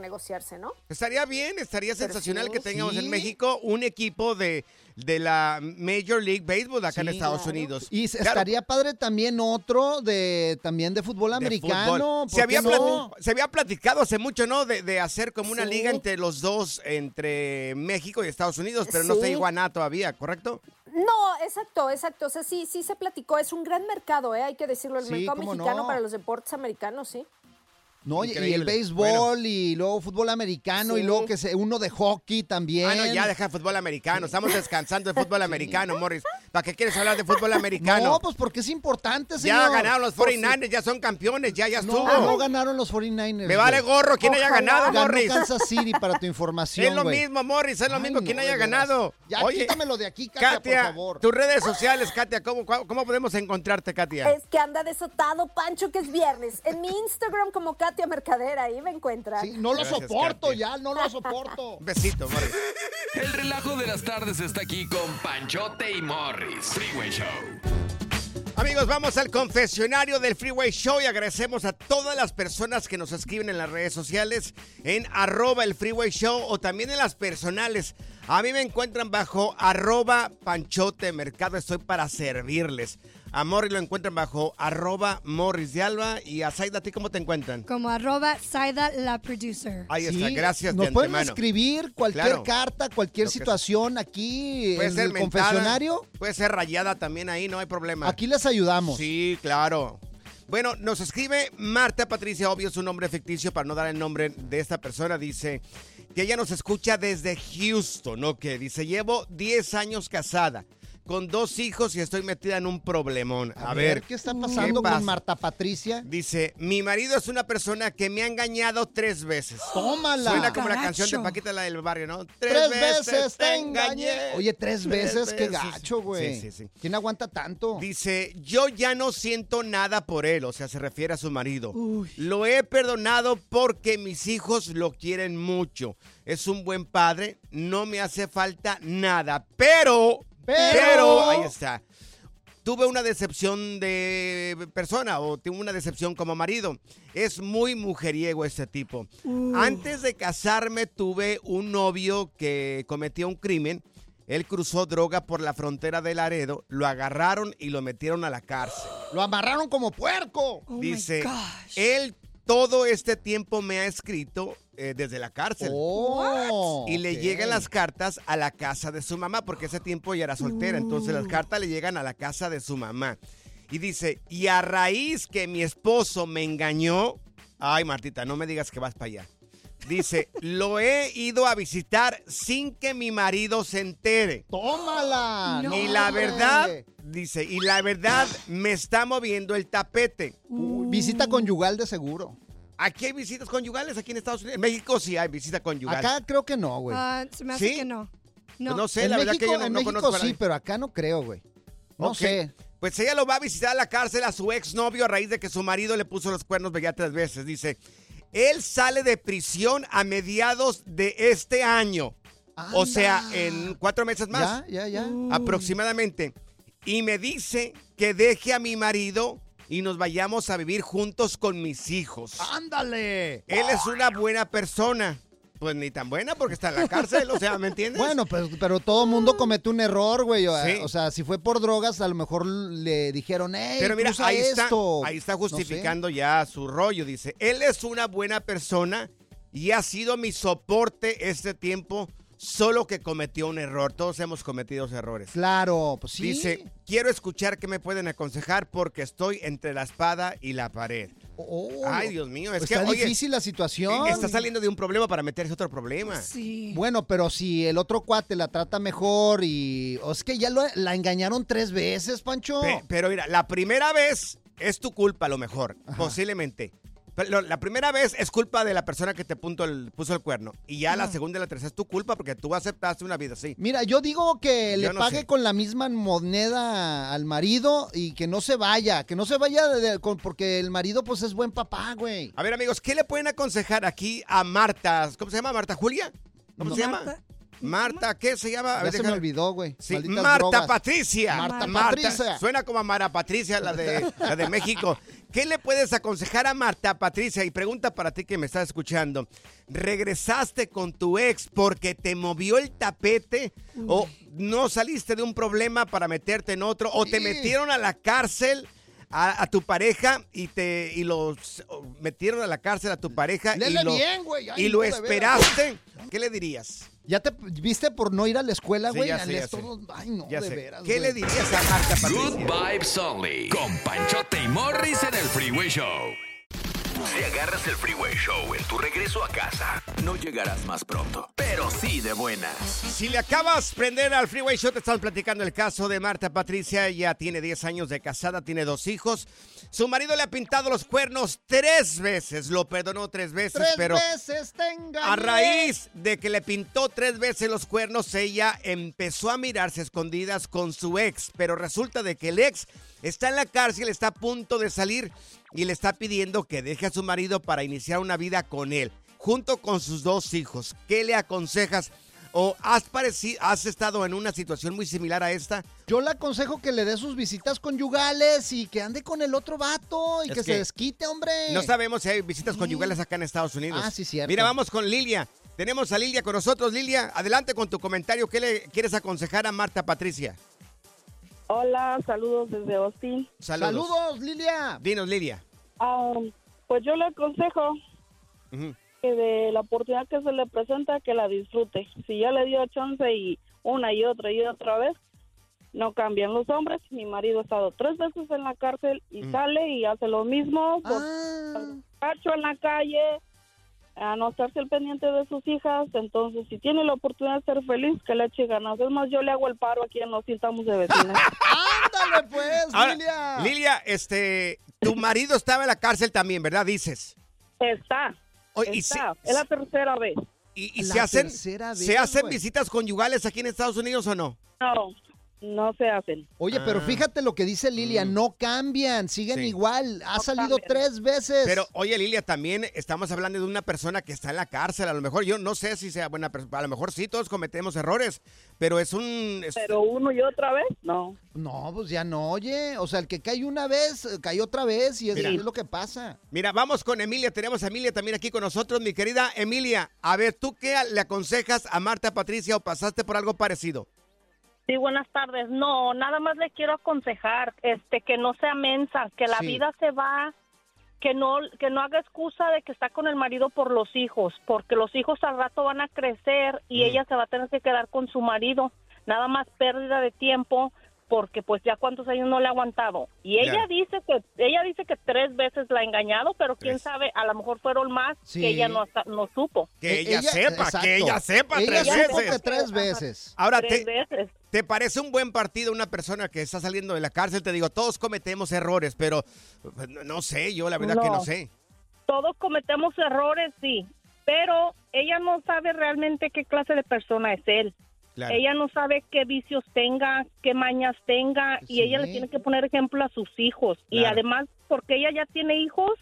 Speaker 1: Estaría bien, estaría
Speaker 10: Pero
Speaker 1: sensacional
Speaker 10: sí,
Speaker 1: que tengamos
Speaker 2: sí.
Speaker 1: en México un equipo de, de la Major League Baseball acá en Estados
Speaker 10: claro.
Speaker 1: Unidos.
Speaker 2: Y
Speaker 1: Claro,
Speaker 2: estaría padre también otro de también de fútbol
Speaker 1: de
Speaker 2: americano.
Speaker 1: fútbol.
Speaker 2: ¿por
Speaker 1: Se había,
Speaker 2: qué no?
Speaker 1: plati- se había platicado hace mucho, ¿no? De, de hacer como una
Speaker 10: Sí.
Speaker 1: liga entre los dos, entre México y Estados Unidos, pero no se llegó a nada todavía, ¿correcto?
Speaker 10: No, exacto, exacto, o sea, sí, sí se platicó, es un gran mercado, ¿eh? hay que decirlo, el
Speaker 2: Sí,
Speaker 10: mercado mexicano
Speaker 2: no.
Speaker 10: para los deportes americanos, sí.
Speaker 2: No, y- y el béisbol y luego fútbol americano y luego que se, uno de hockey también.
Speaker 1: Ah, no, ya deja fútbol americano. Estamos descansando de fútbol americano, Morris. ¿Para qué quieres hablar de fútbol americano?
Speaker 2: No, pues porque es importante, señor.
Speaker 1: ya ganaron los
Speaker 2: Por
Speaker 1: 49ers, ya son campeones, ya, ya estuvo.
Speaker 2: No, no ganaron los 49ers.
Speaker 1: Me vale gorro quién haya
Speaker 10: Ojalá.
Speaker 1: ganado,
Speaker 2: Ganó
Speaker 1: Morris.
Speaker 2: Kansas City para tu información,
Speaker 1: Es lo mismo, Morris, es lo
Speaker 2: Ay,
Speaker 1: mismo
Speaker 2: no,
Speaker 1: quien haya ganado.
Speaker 2: Ya
Speaker 1: Oye,
Speaker 2: quítamelo de aquí, Katia,
Speaker 1: Katia,
Speaker 2: por favor.
Speaker 1: tus redes sociales, Katia, ¿cómo, cómo, cómo podemos encontrarte, Katia?
Speaker 10: Es que anda desatado, Pancho, que es viernes. En mi Instagram como Katia Mercader, ahí me encuentran.
Speaker 2: Sí, no lo
Speaker 1: Gracias,
Speaker 2: soporto
Speaker 1: Katia.
Speaker 2: ya, no lo soporto.
Speaker 1: Besito, Morris.
Speaker 3: El relajo de las tardes está aquí con Panchote y Morris. Freeway Show.
Speaker 1: Amigos, vamos al confesionario del Freeway Show y agradecemos a todas las personas que nos escriben en las redes sociales en arroba el Freeway Show o también en las personales. A mí me encuentran bajo arroba panchote mercado, estoy para servirles. A Morris lo encuentran bajo arroba Morris de Alba y a Zaida, ¿a ti cómo te encuentran?
Speaker 5: Como arroba Saida la producer.
Speaker 1: Ahí está,
Speaker 2: Sí,
Speaker 1: gracias
Speaker 2: Nos
Speaker 1: de
Speaker 2: pueden
Speaker 1: antemano.
Speaker 2: escribir cualquier
Speaker 1: Claro.
Speaker 2: carta, cualquier situación aquí
Speaker 1: Puede
Speaker 2: en
Speaker 1: ser
Speaker 2: el
Speaker 1: mentada,
Speaker 2: confesionario.
Speaker 1: Puede ser rayada también ahí, no hay problema.
Speaker 2: Aquí les ayudamos.
Speaker 1: Sí, claro. Bueno, nos escribe Marta Patricia, obvio su nombre ficticio para no dar el nombre de esta persona. Dice que ella nos escucha desde Houston, ¿no? Que dice, llevo 10 años casada, con dos hijos y estoy metida en un problemón. A, ver,
Speaker 2: ¿qué está pasando
Speaker 1: pasa?
Speaker 2: con Marta Patricia?
Speaker 1: Dice, mi marido es una persona que me ha engañado tres veces.
Speaker 2: Tómala.
Speaker 1: Suena como la canción de Paquita, la del barrio, ¿no?
Speaker 2: Tres veces te engañé. Oye, tres
Speaker 1: Tres
Speaker 2: veces, qué
Speaker 1: veces.
Speaker 2: gacho, güey.
Speaker 1: Sí, sí, sí.
Speaker 2: ¿Quién aguanta tanto?
Speaker 1: Dice, yo ya no siento nada por él, o sea, se refiere a su marido. Lo he perdonado porque mis hijos lo quieren mucho. Es un buen padre, no me hace falta nada, pero,
Speaker 2: Pero-
Speaker 1: ahí está. Tuve una decepción de persona o tuve una decepción como marido. Es muy mujeriego este tipo. Antes de casarme tuve un novio que cometió un crimen. Él cruzó droga por la frontera de Laredo, lo agarraron y lo metieron a la cárcel.
Speaker 2: Lo amarraron como puerco.
Speaker 5: Oh
Speaker 1: Dice,
Speaker 5: gosh.
Speaker 1: él todo este tiempo me ha escrito eh, desde la cárcel.
Speaker 2: Oh,
Speaker 1: Y le llegan las cartas a la casa de su mamá, porque ese tiempo ella era soltera. Entonces las cartas le llegan a la casa de su mamá. Y dice, y a raíz que mi esposo me engañó, ay Martita, no me digas que vas para allá. Dice, lo he ido a visitar sin que mi marido se entere.
Speaker 2: Tómala.
Speaker 1: y la verdad, Dice, y la verdad me está moviendo el tapete.
Speaker 2: Visita conyugal de seguro.
Speaker 1: Aquí hay visitas conyugales, aquí en Estados Unidos. En México sí hay visita conyugal.
Speaker 2: Acá creo que no, güey.
Speaker 5: Ah, se me hace
Speaker 1: ¿Sí?
Speaker 5: que no. No.
Speaker 1: Pues no sé,
Speaker 2: en
Speaker 1: la verdad
Speaker 2: México,
Speaker 1: que yo no,
Speaker 2: en
Speaker 1: no
Speaker 2: México
Speaker 1: conozco
Speaker 2: sí, pero acá no creo, güey. No sé.
Speaker 1: Pues ella lo va a visitar a la cárcel a su exnovio a raíz de que su marido le puso los cuernos ya tres veces. Dice, él sale de prisión a mediados de este año. O sea, en cuatro meses más.
Speaker 2: Ya, ya, ya.
Speaker 1: Aproximadamente. Y me dice que deje a mi marido y nos vayamos a vivir juntos con mis hijos.
Speaker 2: ¡Ándale!
Speaker 1: Él es una buena persona. Pues ni tan buena porque está en la cárcel, o sea, ¿me entiendes?
Speaker 2: Bueno, pero, pero todo mundo comete un error, güey. O,
Speaker 1: Sí.
Speaker 2: o sea, si fue por drogas, a lo mejor le dijeron, hey,
Speaker 1: Pero mira, ahí está, ahí está
Speaker 2: No sé.
Speaker 1: justificando ya su rollo. Dice, él es una buena persona y ha sido mi soporte este tiempo, solo que cometió un error. Todos hemos cometido errores.
Speaker 2: Claro, pues sí.
Speaker 1: Dice, quiero escuchar qué me pueden aconsejar porque estoy entre la espada y la pared.
Speaker 2: Oh,
Speaker 1: Ay, Dios mío, es
Speaker 2: está
Speaker 1: que oye,
Speaker 2: difícil la situación.
Speaker 1: está saliendo de un problema para meterse a otro problema.
Speaker 5: Sí.
Speaker 2: Bueno, pero si el otro cuate la trata mejor y... O es que ya lo- la engañaron tres veces, Pancho.
Speaker 1: Pe- pero mira, la primera vez es tu culpa a lo mejor, posiblemente. Pero la primera vez es culpa de la persona que te punto el- puso el cuerno. Y ya la segunda y la tercera es tu culpa porque tú aceptaste una vida así.
Speaker 2: Mira, yo digo que le
Speaker 1: no
Speaker 2: pague
Speaker 1: sé.
Speaker 2: con la misma moneda al marido y que no se vaya, que no se vaya de- de- con- porque el marido pues es buen papá, güey.
Speaker 1: A ver, amigos, ¿qué le pueden aconsejar aquí a Marta? ¿Cómo se llama? ¿Marta Julia? ¿Cómo
Speaker 2: No.
Speaker 1: se llama? Marta, ¿qué se llama? A
Speaker 2: Ya
Speaker 1: ver,
Speaker 2: se me olvidó, güey.
Speaker 1: Sí, Marta
Speaker 2: drogas.
Speaker 1: Patricia.
Speaker 2: Marta
Speaker 1: Marta.
Speaker 2: Patricia.
Speaker 1: Suena como a Mara Patricia, la de, la de México. ¿Qué le puedes aconsejar a Marta Patricia? Y pregunta para ti que me estás escuchando. ¿Regresaste con tu ex porque te movió el tapete? ¿O no saliste de un problema para meterte en otro? ¿O te metieron a la cárcel? A, a tu pareja y te y los metieron a la cárcel a tu pareja y lo,
Speaker 2: bien, güey. Ay,
Speaker 1: y lo esperaste. ¿Qué le dirías?
Speaker 2: ¿Ya te viste por no ir a la escuela,
Speaker 1: Sí,
Speaker 2: güey?
Speaker 1: sé,
Speaker 2: todos- Ay, no,
Speaker 1: Ya
Speaker 2: de
Speaker 1: sé.
Speaker 2: veras,
Speaker 1: ¿Qué le dirías a Marta
Speaker 3: Good
Speaker 1: Patricia?
Speaker 3: Vibes Only. Con Panchote y Morris en el Freeway Show. Si agarras el Freeway Show en tu regreso a casa, no llegarás más pronto, pero sí de buenas.
Speaker 1: Si le acabas de prender al Freeway Show, te están platicando el caso de Marta Patricia. Ya tiene 10 años de casada, tiene dos hijos. Su marido le ha pintado los cuernos tres veces. Lo perdonó tres veces,
Speaker 2: Tres
Speaker 1: pero
Speaker 2: veces
Speaker 1: a raíz de que le pintó tres veces los cuernos, ella empezó a mirarse escondidas con su ex. Pero resulta de que el ex está en la cárcel, está a punto de salir y le está pidiendo que deje a su marido para iniciar una vida con él, junto con sus dos hijos. ¿Qué le aconsejas? ¿O has, pareci- has estado en una situación muy similar a esta?
Speaker 2: Yo le aconsejo que le dé sus visitas conyugales y que ande con el otro vato y que,
Speaker 1: que
Speaker 2: se desquite, hombre.
Speaker 1: No sabemos si hay visitas conyugales acá en Estados Unidos.
Speaker 2: Ah, sí, cierto.
Speaker 1: Mira, vamos con Lilia. Tenemos a Lilia con nosotros. Lilia, adelante con tu comentario. ¿Qué le quieres aconsejar a Marta Patricia?
Speaker 8: Hola, saludos desde Austin.
Speaker 1: Saludos.
Speaker 2: Saludos, Lilia.
Speaker 1: Dinos, Lilia.
Speaker 8: Ah, pues yo le aconsejo que de la oportunidad que se le presenta, que la disfrute. Si ya le dio chance y una y otra y otra vez, no cambian los hombres. Mi marido ha estado tres veces en la cárcel y
Speaker 1: Mm.
Speaker 8: sale y hace lo mismo.
Speaker 2: Ah.
Speaker 8: cacho en la calle, a no estarse al pendiente de sus hijas. Entonces, si tiene la oportunidad de ser feliz, que le eche ganas. Es más, yo le hago el paro aquí en los estamos de vecinas.
Speaker 2: Ándale, pues,
Speaker 1: Ahora,
Speaker 2: Lilia.
Speaker 1: Lilia, este, tu marido estaba en la cárcel también, ¿verdad? Dices.
Speaker 8: Está.
Speaker 1: Y
Speaker 8: está.
Speaker 1: si-
Speaker 8: es la tercera vez.
Speaker 1: ¿Y, y se hacen, se hacen visitas conyugales aquí en Estados Unidos o no?
Speaker 8: No, no se hacen.
Speaker 2: Oye, pero
Speaker 1: Ah.
Speaker 2: fíjate lo que dice Lilia, no cambian, siguen
Speaker 1: Sí.
Speaker 2: igual. Ha
Speaker 8: No
Speaker 2: salido
Speaker 8: cambian.
Speaker 2: tres veces.
Speaker 1: Pero, oye, Lilia, también estamos hablando de una persona que está en la cárcel. A lo mejor yo no sé si sea buena persona. A lo mejor sí, todos cometemos errores. Pero es un. es-
Speaker 8: Pero uno y otra vez, no.
Speaker 2: No, pues ya no, oye. O sea, el que cae una vez, eh, cae otra vez y
Speaker 1: Mira.
Speaker 2: es lo que pasa.
Speaker 1: Mira, vamos con Emilia. Tenemos a Emilia también aquí con nosotros, mi querida Emilia. A ver, ¿tú qué le aconsejas a Marta Patricia o pasaste por algo parecido?
Speaker 7: Sí, buenas tardes. No, nada más le quiero aconsejar, este, que no sea mensa, que la
Speaker 1: Sí.
Speaker 7: vida se va, que no, que no haga excusa de que está con el marido por los hijos, porque los hijos al rato van a crecer y
Speaker 1: Mm.
Speaker 7: ella se va a tener que quedar con su marido. Nada más pérdida de tiempo, porque pues ya cuántos años no le ha aguantado. Y ella dice que, ella dice que tres veces la ha engañado, pero quién
Speaker 1: Tres.
Speaker 7: sabe, a lo mejor fueron más
Speaker 2: Sí.
Speaker 7: que ella no, no supo.
Speaker 1: Que
Speaker 2: E-
Speaker 1: ella, sepa,
Speaker 2: exacto.
Speaker 1: que ella sepa
Speaker 2: Ella
Speaker 1: tres veces.
Speaker 2: que tres veces.
Speaker 1: Ahora,
Speaker 7: tres
Speaker 1: te,
Speaker 7: veces.
Speaker 1: ¿Te parece un buen partido una persona que está saliendo de la cárcel? Te digo, todos cometemos errores, pero pues, no, sé, yo la verdad que no sé.
Speaker 7: Todos cometemos errores, sí, pero ella no sabe realmente qué clase de persona es él.
Speaker 1: Claro.
Speaker 7: Ella no sabe qué vicios tenga, qué mañas tenga, y ella le tiene que poner ejemplo a sus hijos. Y además, porque ella ya tiene hijos,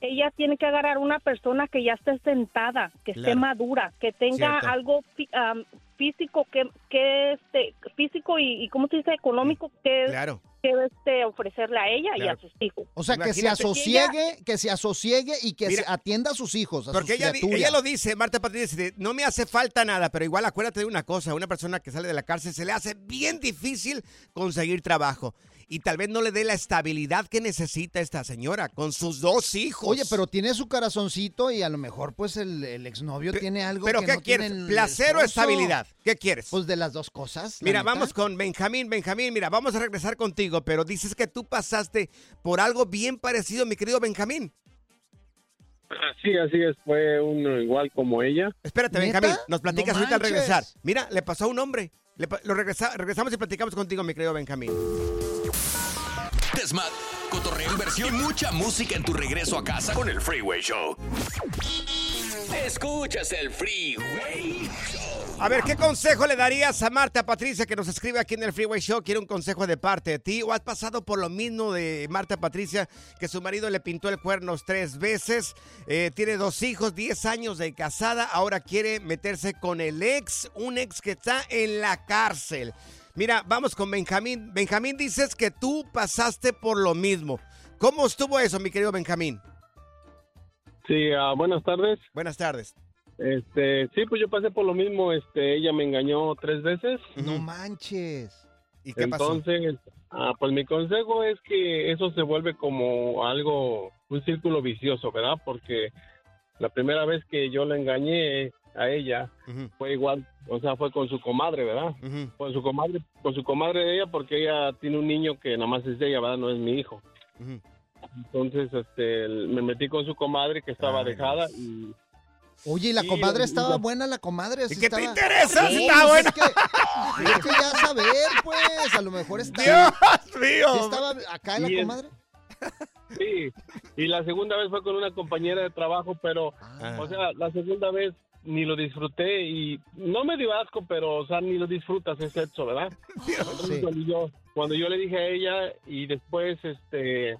Speaker 7: ella tiene que agarrar una persona que ya esté sentada, que esté madura, que tenga
Speaker 1: Cierto.
Speaker 7: algo am, físico, que, que este, físico y, y, ¿cómo se dice? Económico, que,
Speaker 1: Claro.
Speaker 7: que este, ofrecerle a ella y a
Speaker 1: Claro.
Speaker 7: sus hijos.
Speaker 2: O sea, que se asosiegue, que se asosiegue y que
Speaker 1: Mira,
Speaker 2: se atienda a sus hijos, a
Speaker 1: Porque
Speaker 2: sus
Speaker 1: ella, ella lo dice, Marta Patricia, dice, no me hace falta nada, pero igual acuérdate de una cosa, una persona que sale de la cárcel se le hace bien difícil conseguir trabajo y tal vez no le dé la estabilidad que necesita esta señora con sus dos hijos.
Speaker 2: Oye, pero tiene su corazoncito y a lo mejor pues el, el exnovio tiene algo
Speaker 1: ¿Pero
Speaker 2: que
Speaker 1: qué
Speaker 2: no
Speaker 1: quieres?
Speaker 2: tiene
Speaker 1: ¿Placer o estabilidad? ¿Qué quieres?
Speaker 2: Pues de las dos cosas.
Speaker 1: Mira,
Speaker 2: neta.
Speaker 1: vamos con Benjamín. Benjamín, mira, vamos a regresar contigo, pero dices que tú pasaste por algo bien parecido, mi querido Benjamín.
Speaker 13: Sí, así es, fue uno igual como ella.
Speaker 1: Espérate,
Speaker 13: ¿Neta?
Speaker 1: Benjamín, nos platicas
Speaker 13: No
Speaker 1: ahorita al regresar. Mira, le pasó a un hombre. Le lo regresa- regresamos y platicamos contigo, mi querido Benjamín.
Speaker 3: Desmad, cotorreo, inversión y mucha música en tu regreso a casa con el Freeway Show. Escuchas el Freeway Show.
Speaker 1: A ver, ¿qué consejo le darías a Marta Patricia que nos escribe aquí en el Freeway Show? Quiere un consejo de parte de ti. ¿O has pasado por lo mismo de Marta Patricia que su marido le pintó el cuernos tres veces? Eh, tiene dos hijos, 10 años de casada. Ahora quiere meterse con el ex, un ex que está en la cárcel. Mira, vamos con Benjamín. Benjamín, dices que tú pasaste por lo mismo. ¿Cómo estuvo eso, mi querido Benjamín?
Speaker 13: Sí, ah, buenas tardes.
Speaker 1: Buenas tardes.
Speaker 13: Este, sí, pues yo pasé por lo mismo, este, ella me engañó tres veces.
Speaker 2: No manches.
Speaker 1: ¿Y
Speaker 13: qué Entonces, ah, pues mi consejo es que eso se vuelve como algo, un círculo vicioso, ¿verdad? Porque la primera vez que yo la engañé a ella fue igual, o sea, fue con su comadre, ¿verdad? Con su comadre, con su comadre de ella, porque ella tiene un niño que nada más es de ella, ¿verdad? No es mi hijo. Entonces, este, me metí con su comadre que estaba dejada y
Speaker 2: Oye, ¿y la
Speaker 13: Sí,
Speaker 2: comadre
Speaker 13: la-
Speaker 2: estaba
Speaker 13: la-
Speaker 2: buena, la comadre?
Speaker 1: ¿Y
Speaker 2: sí
Speaker 1: qué te
Speaker 2: estaba-
Speaker 1: interesa si
Speaker 2: Sí,
Speaker 1: está
Speaker 2: pues
Speaker 1: buena?
Speaker 2: Es que, es que ya saber, pues, a lo mejor está...
Speaker 1: Dios mío.
Speaker 2: ¿Sí estaba acá la
Speaker 13: Y es-
Speaker 2: comadre?
Speaker 13: Sí, y la segunda vez fue con una compañera de trabajo, pero,
Speaker 2: Ah.
Speaker 13: o sea, la segunda vez ni lo disfruté y no me dio asco, pero, o sea, ni lo disfrutas, es sexo, ¿verdad? Entonces, cuando, yo, cuando yo le dije a ella y después, este,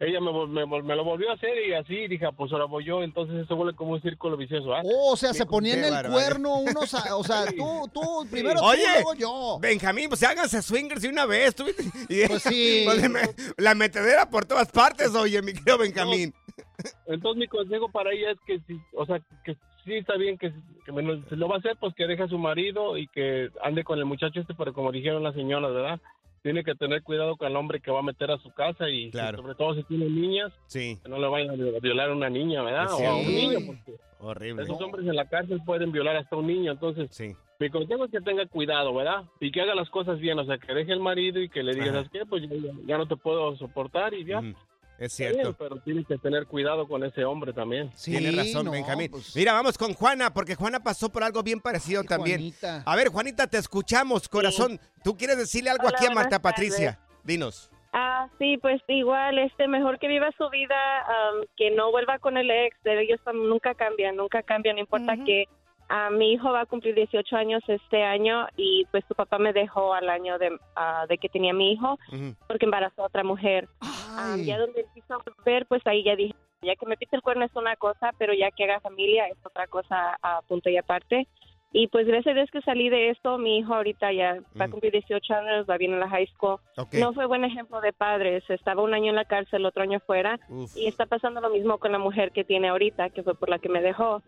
Speaker 13: ella me, me, me lo volvió a hacer y así dije, ah, pues ahora voy yo, entonces eso vuelve como un círculo vicioso, ¿ah?
Speaker 2: Oh, o sea, se
Speaker 13: Sí,
Speaker 2: ponían
Speaker 13: qué
Speaker 2: el
Speaker 13: barbaridad.
Speaker 2: cuerno unos, a- o sea, tú, tú, primero tú,
Speaker 1: Oye,
Speaker 2: luego yo.
Speaker 1: Benjamín, pues háganse swingers de una vez. tú- y-
Speaker 2: Pues sí.
Speaker 1: pues, me- la metedera por todas partes, oye, mi querido Benjamín.
Speaker 13: Entonces mi consejo para ella es que si, o sea, que sí está bien que, que me lo- si lo va a hacer, pues que deje a su marido y que ande con el muchacho este, pero como dijeron las señoras, ¿verdad? Tiene que tener cuidado con el hombre que va a meter a su casa y
Speaker 1: Claro.
Speaker 13: sobre todo si tiene niñas,
Speaker 1: Sí.
Speaker 13: que no le vayan a vi- a violar a una niña, ¿verdad?
Speaker 1: Sí.
Speaker 13: O a un niño, porque
Speaker 1: Horrible.
Speaker 13: esos hombres en la cárcel pueden violar hasta un niño, entonces mi consejo es que tenga cuidado, ¿verdad? Y que haga las cosas bien, o sea, que deje el marido y que le diga. ¿sabes qué? Pues ya, ya- ya no te puedo soportar y ya.
Speaker 1: Es
Speaker 13: bien,
Speaker 1: cierto.
Speaker 13: pero tienes que tener cuidado con ese hombre también.
Speaker 1: Tiene razón, Benjamín. Mira, vamos con Juana, porque Juana pasó por algo bien parecido también.
Speaker 2: Juanita.
Speaker 1: A ver, Juanita, te escuchamos, corazón. ¿Tú quieres decirle algo
Speaker 7: Hola,
Speaker 1: aquí a Marta Patricia? Dinos.
Speaker 7: Ah, sí, pues igual, este, mejor que viva su vida, que no vuelva con el ex, de ellos nunca cambian, nunca cambian, no importa que ah, mi hijo va a cumplir 18 años este año y pues su papá me dejó al año de, ah, de que tenía mi hijo porque embarazó a otra mujer. Ah, ya donde empiezo a ver, pues ahí ya dije, ya que me pite el cuerno es una cosa, pero ya que haga familia es otra cosa a punto y aparte. Y pues gracias a Dios que salí de esto, mi hijo ahorita ya va a cumplir 18 años, va bien en la high school. No fue buen ejemplo de padres, estaba un año en la cárcel, otro año fuera,
Speaker 1: Uf.
Speaker 7: y está pasando lo mismo con la mujer que tiene ahorita, que fue por la que me dejó.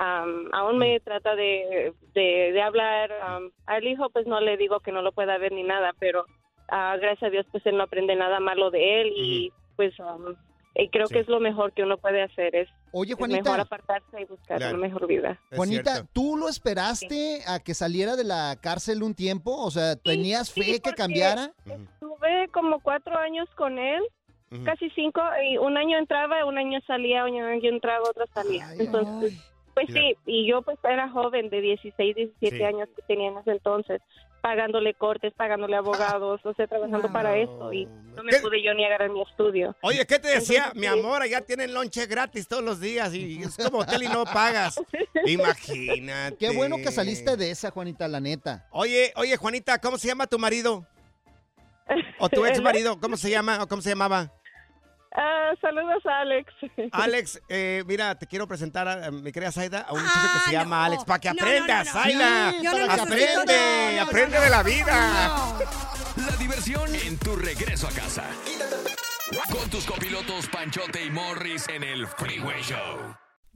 Speaker 7: Am, aún me trata de, de, de hablar, am, al hijo pues no le digo que no lo pueda ver ni nada, pero ah, gracias a Dios pues él no aprende nada malo de él y pues y creo
Speaker 2: Sí.
Speaker 7: que es lo mejor que uno puede hacer, es,
Speaker 2: Oye,
Speaker 7: es
Speaker 2: Juanita.
Speaker 7: mejor apartarse y buscar
Speaker 2: Claro.
Speaker 7: una mejor vida.
Speaker 2: Juanita, ¿tú lo esperaste a que saliera de la cárcel un tiempo? O sea, ¿tenías fe que cambiara?
Speaker 7: Estuve como cuatro años con él, casi cinco, y un año entraba, un año salía, un año entraba, otro salía. Entonces, pues sí, y yo pues era joven, de 16, 17
Speaker 14: Sí.
Speaker 7: años que tenía en ese entonces. pagándole cortes, pagándole abogados, o sea, trabajando para eso y no me pude yo ni agarrar mi estudio.
Speaker 1: Oye, ¿qué te decía?
Speaker 7: Entonces,
Speaker 1: Mi
Speaker 7: sí.
Speaker 1: amor, allá tienen lonche gratis todos los días y es como hotel y no pagas. Imagínate.
Speaker 2: Qué bueno que saliste de esa, Juanita, la neta.
Speaker 1: Oye, oye, Juanita, ¿cómo se llama tu marido? ¿O tu ex marido? ¿Cómo se llama o cómo se llamaba?
Speaker 7: Ah, saludos a Alex.
Speaker 1: Alex, eh, mira, te quiero presentar a, a mi querida Zaida, a un chico que se llama Alex, para que aprendas, Zaida. Aprende, aprende de la vida.
Speaker 3: La diversión en tu regreso a casa. Con tus copilotos Panchote y Morris en el Freeway Show.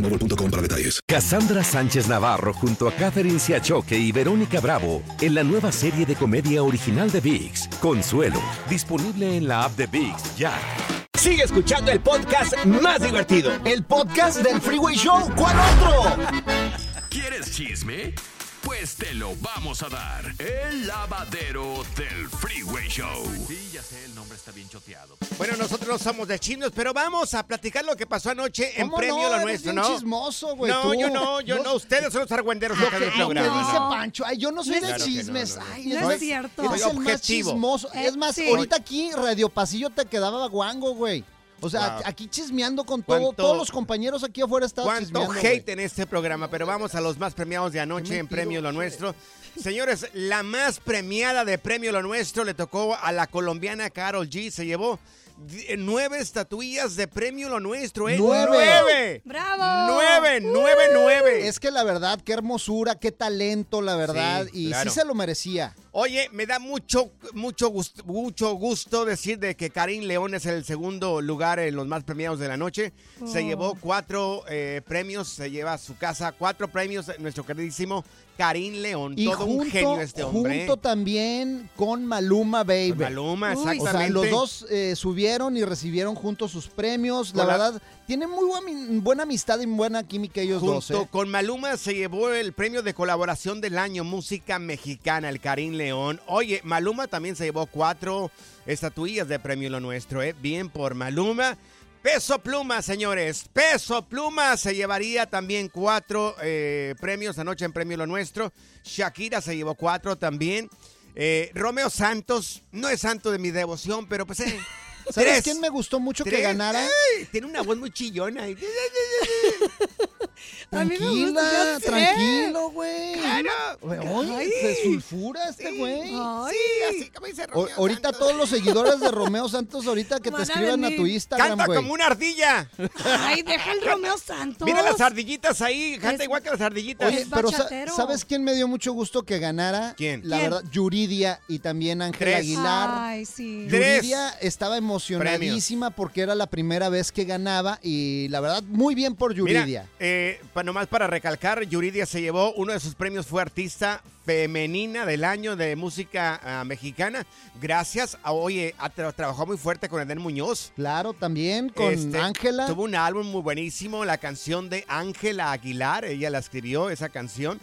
Speaker 12: boostmobile.com para detalles.
Speaker 14: Cassandra Sánchez Navarro junto a Catherine Siachoque y Verónica Bravo en la nueva serie de comedia original de VIX, Consuelo, disponible en la app de VIX ya.
Speaker 15: Sigue escuchando el podcast más divertido.
Speaker 2: El podcast del Freeway Show. ¿Cuál otro?
Speaker 3: ¿Quieres chisme? Pues te lo vamos a dar. El lavadero del Freeway Show.
Speaker 1: Sí, ya sé, el nombre está bien choteado. Bueno, nosotros no somos de chismes, pero vamos a platicar lo que pasó anoche en
Speaker 2: ¿Cómo
Speaker 1: Premio
Speaker 2: no?
Speaker 1: Lo
Speaker 2: Eres
Speaker 1: Nuestro,
Speaker 2: bien
Speaker 1: ¿no?
Speaker 2: chismoso, güey,
Speaker 1: No,
Speaker 2: tú.
Speaker 1: yo no, yo no. Ustedes son los argüenderos
Speaker 2: Lo
Speaker 1: acá
Speaker 2: que,
Speaker 1: del programa.
Speaker 2: dice Pancho, ay, yo no soy de
Speaker 1: Claro que no,
Speaker 2: chismes.
Speaker 1: no, no.
Speaker 2: Ay,
Speaker 1: No es cierto.
Speaker 2: el
Speaker 1: Soy
Speaker 2: más
Speaker 1: objetivo.
Speaker 2: chismoso. Es más,
Speaker 1: sí.
Speaker 2: ahorita aquí Radio Pasillo te quedaba guango, güey. O sea,
Speaker 1: Wow.
Speaker 2: aquí chismeando con todo,
Speaker 1: ¿Cuánto-
Speaker 2: todos los compañeros aquí afuera
Speaker 1: Cuánto
Speaker 2: chismeando.
Speaker 1: hate
Speaker 2: güey.
Speaker 1: en este programa, pero vamos a los más premiados de anoche en Premio Lo Nuestro. Señores, la más premiada de Premio Lo Nuestro le tocó a la colombiana Carol G. Se llevó nueve estatuillas de Premio Lo Nuestro, ¿eh?
Speaker 2: ¡Nueve!
Speaker 1: ¡Nueve!
Speaker 5: ¡Bravo!
Speaker 1: ¡Nueve, nueve, nueve!
Speaker 2: Es que la verdad, qué hermosura, qué talento, la verdad.
Speaker 1: Sí,
Speaker 2: y
Speaker 1: claro.
Speaker 2: sí se lo merecía.
Speaker 1: Oye, me da mucho, mucho gusto, mucho gusto decir de que Karim León es el segundo lugar en los más premiados de la noche. Se
Speaker 2: Oh.
Speaker 1: llevó cuatro eh, premios, se lleva a su casa cuatro premios nuestro queridísimo Karim León.
Speaker 2: Y
Speaker 1: Todo
Speaker 2: junto,
Speaker 1: un genio este hombre.
Speaker 2: junto también con Maluma Baby.
Speaker 1: Con Maluma,
Speaker 2: O sea,
Speaker 1: exactamente.
Speaker 2: los dos eh, subieron y recibieron juntos sus premios. La verdad, tienen muy buena, buena amistad y buena química ellos dos.
Speaker 1: Junto
Speaker 2: ¿eh?
Speaker 1: con Maluma se llevó el premio de colaboración del año Música Mexicana, el Karim León. Oye, Maluma también se llevó cuatro estatuillas de premio Lo Nuestro, ¿eh? Bien por Maluma. Peso Pluma, señores. Peso Pluma se llevaría también cuatro eh, premios anoche en Premio Lo Nuestro. Shakira se llevó cuatro también. Eh, Romeo Santos, no es santo de mi devoción, pero pues... eh,
Speaker 2: ¿Sabes
Speaker 1: tres.
Speaker 2: quién me gustó mucho que ganara?
Speaker 1: Ay, tiene una voz muy chillona.
Speaker 5: A mí me
Speaker 2: Tranquila, tranquilo, güey.
Speaker 1: Claro.
Speaker 2: Oye, se sulfura este güey.
Speaker 5: Ay.
Speaker 1: así como dice
Speaker 2: O- ahorita todos los seguidores de Romeo Santos ahorita que te
Speaker 5: Van
Speaker 2: escriban a tu. Instagram,
Speaker 1: Canta
Speaker 2: güey.
Speaker 1: como una ardilla.
Speaker 5: Ay, deja el Romeo Santos.
Speaker 1: Mira las ardillitas ahí, canta
Speaker 5: Es-
Speaker 1: igual que las ardillitas.
Speaker 2: Oye, pero. ¿sabes quién me dio mucho gusto que ganara?
Speaker 1: ¿Quién?
Speaker 2: La
Speaker 5: ¿Quién?
Speaker 2: verdad, Yuridia y también Ángela
Speaker 1: Tres.
Speaker 2: Aguilar.
Speaker 5: Ay, sí.
Speaker 2: Yuridia estaba emocionadísima porque era la primera vez que ganaba y la verdad, muy bien por
Speaker 1: Mira,
Speaker 2: Yuridia.
Speaker 1: eh, pa- nomás para recalcar, Yuridia se llevó uno de sus premios, fue artista femenina del año de música ah, mexicana. Gracias a, oye, a tra- trabajó muy fuerte con Edén Muñoz.
Speaker 2: Claro, también con
Speaker 1: Este,
Speaker 2: Ángela.
Speaker 1: Tuvo un álbum muy buenísimo, la canción de Ángela Aguilar, ella la escribió, esa canción.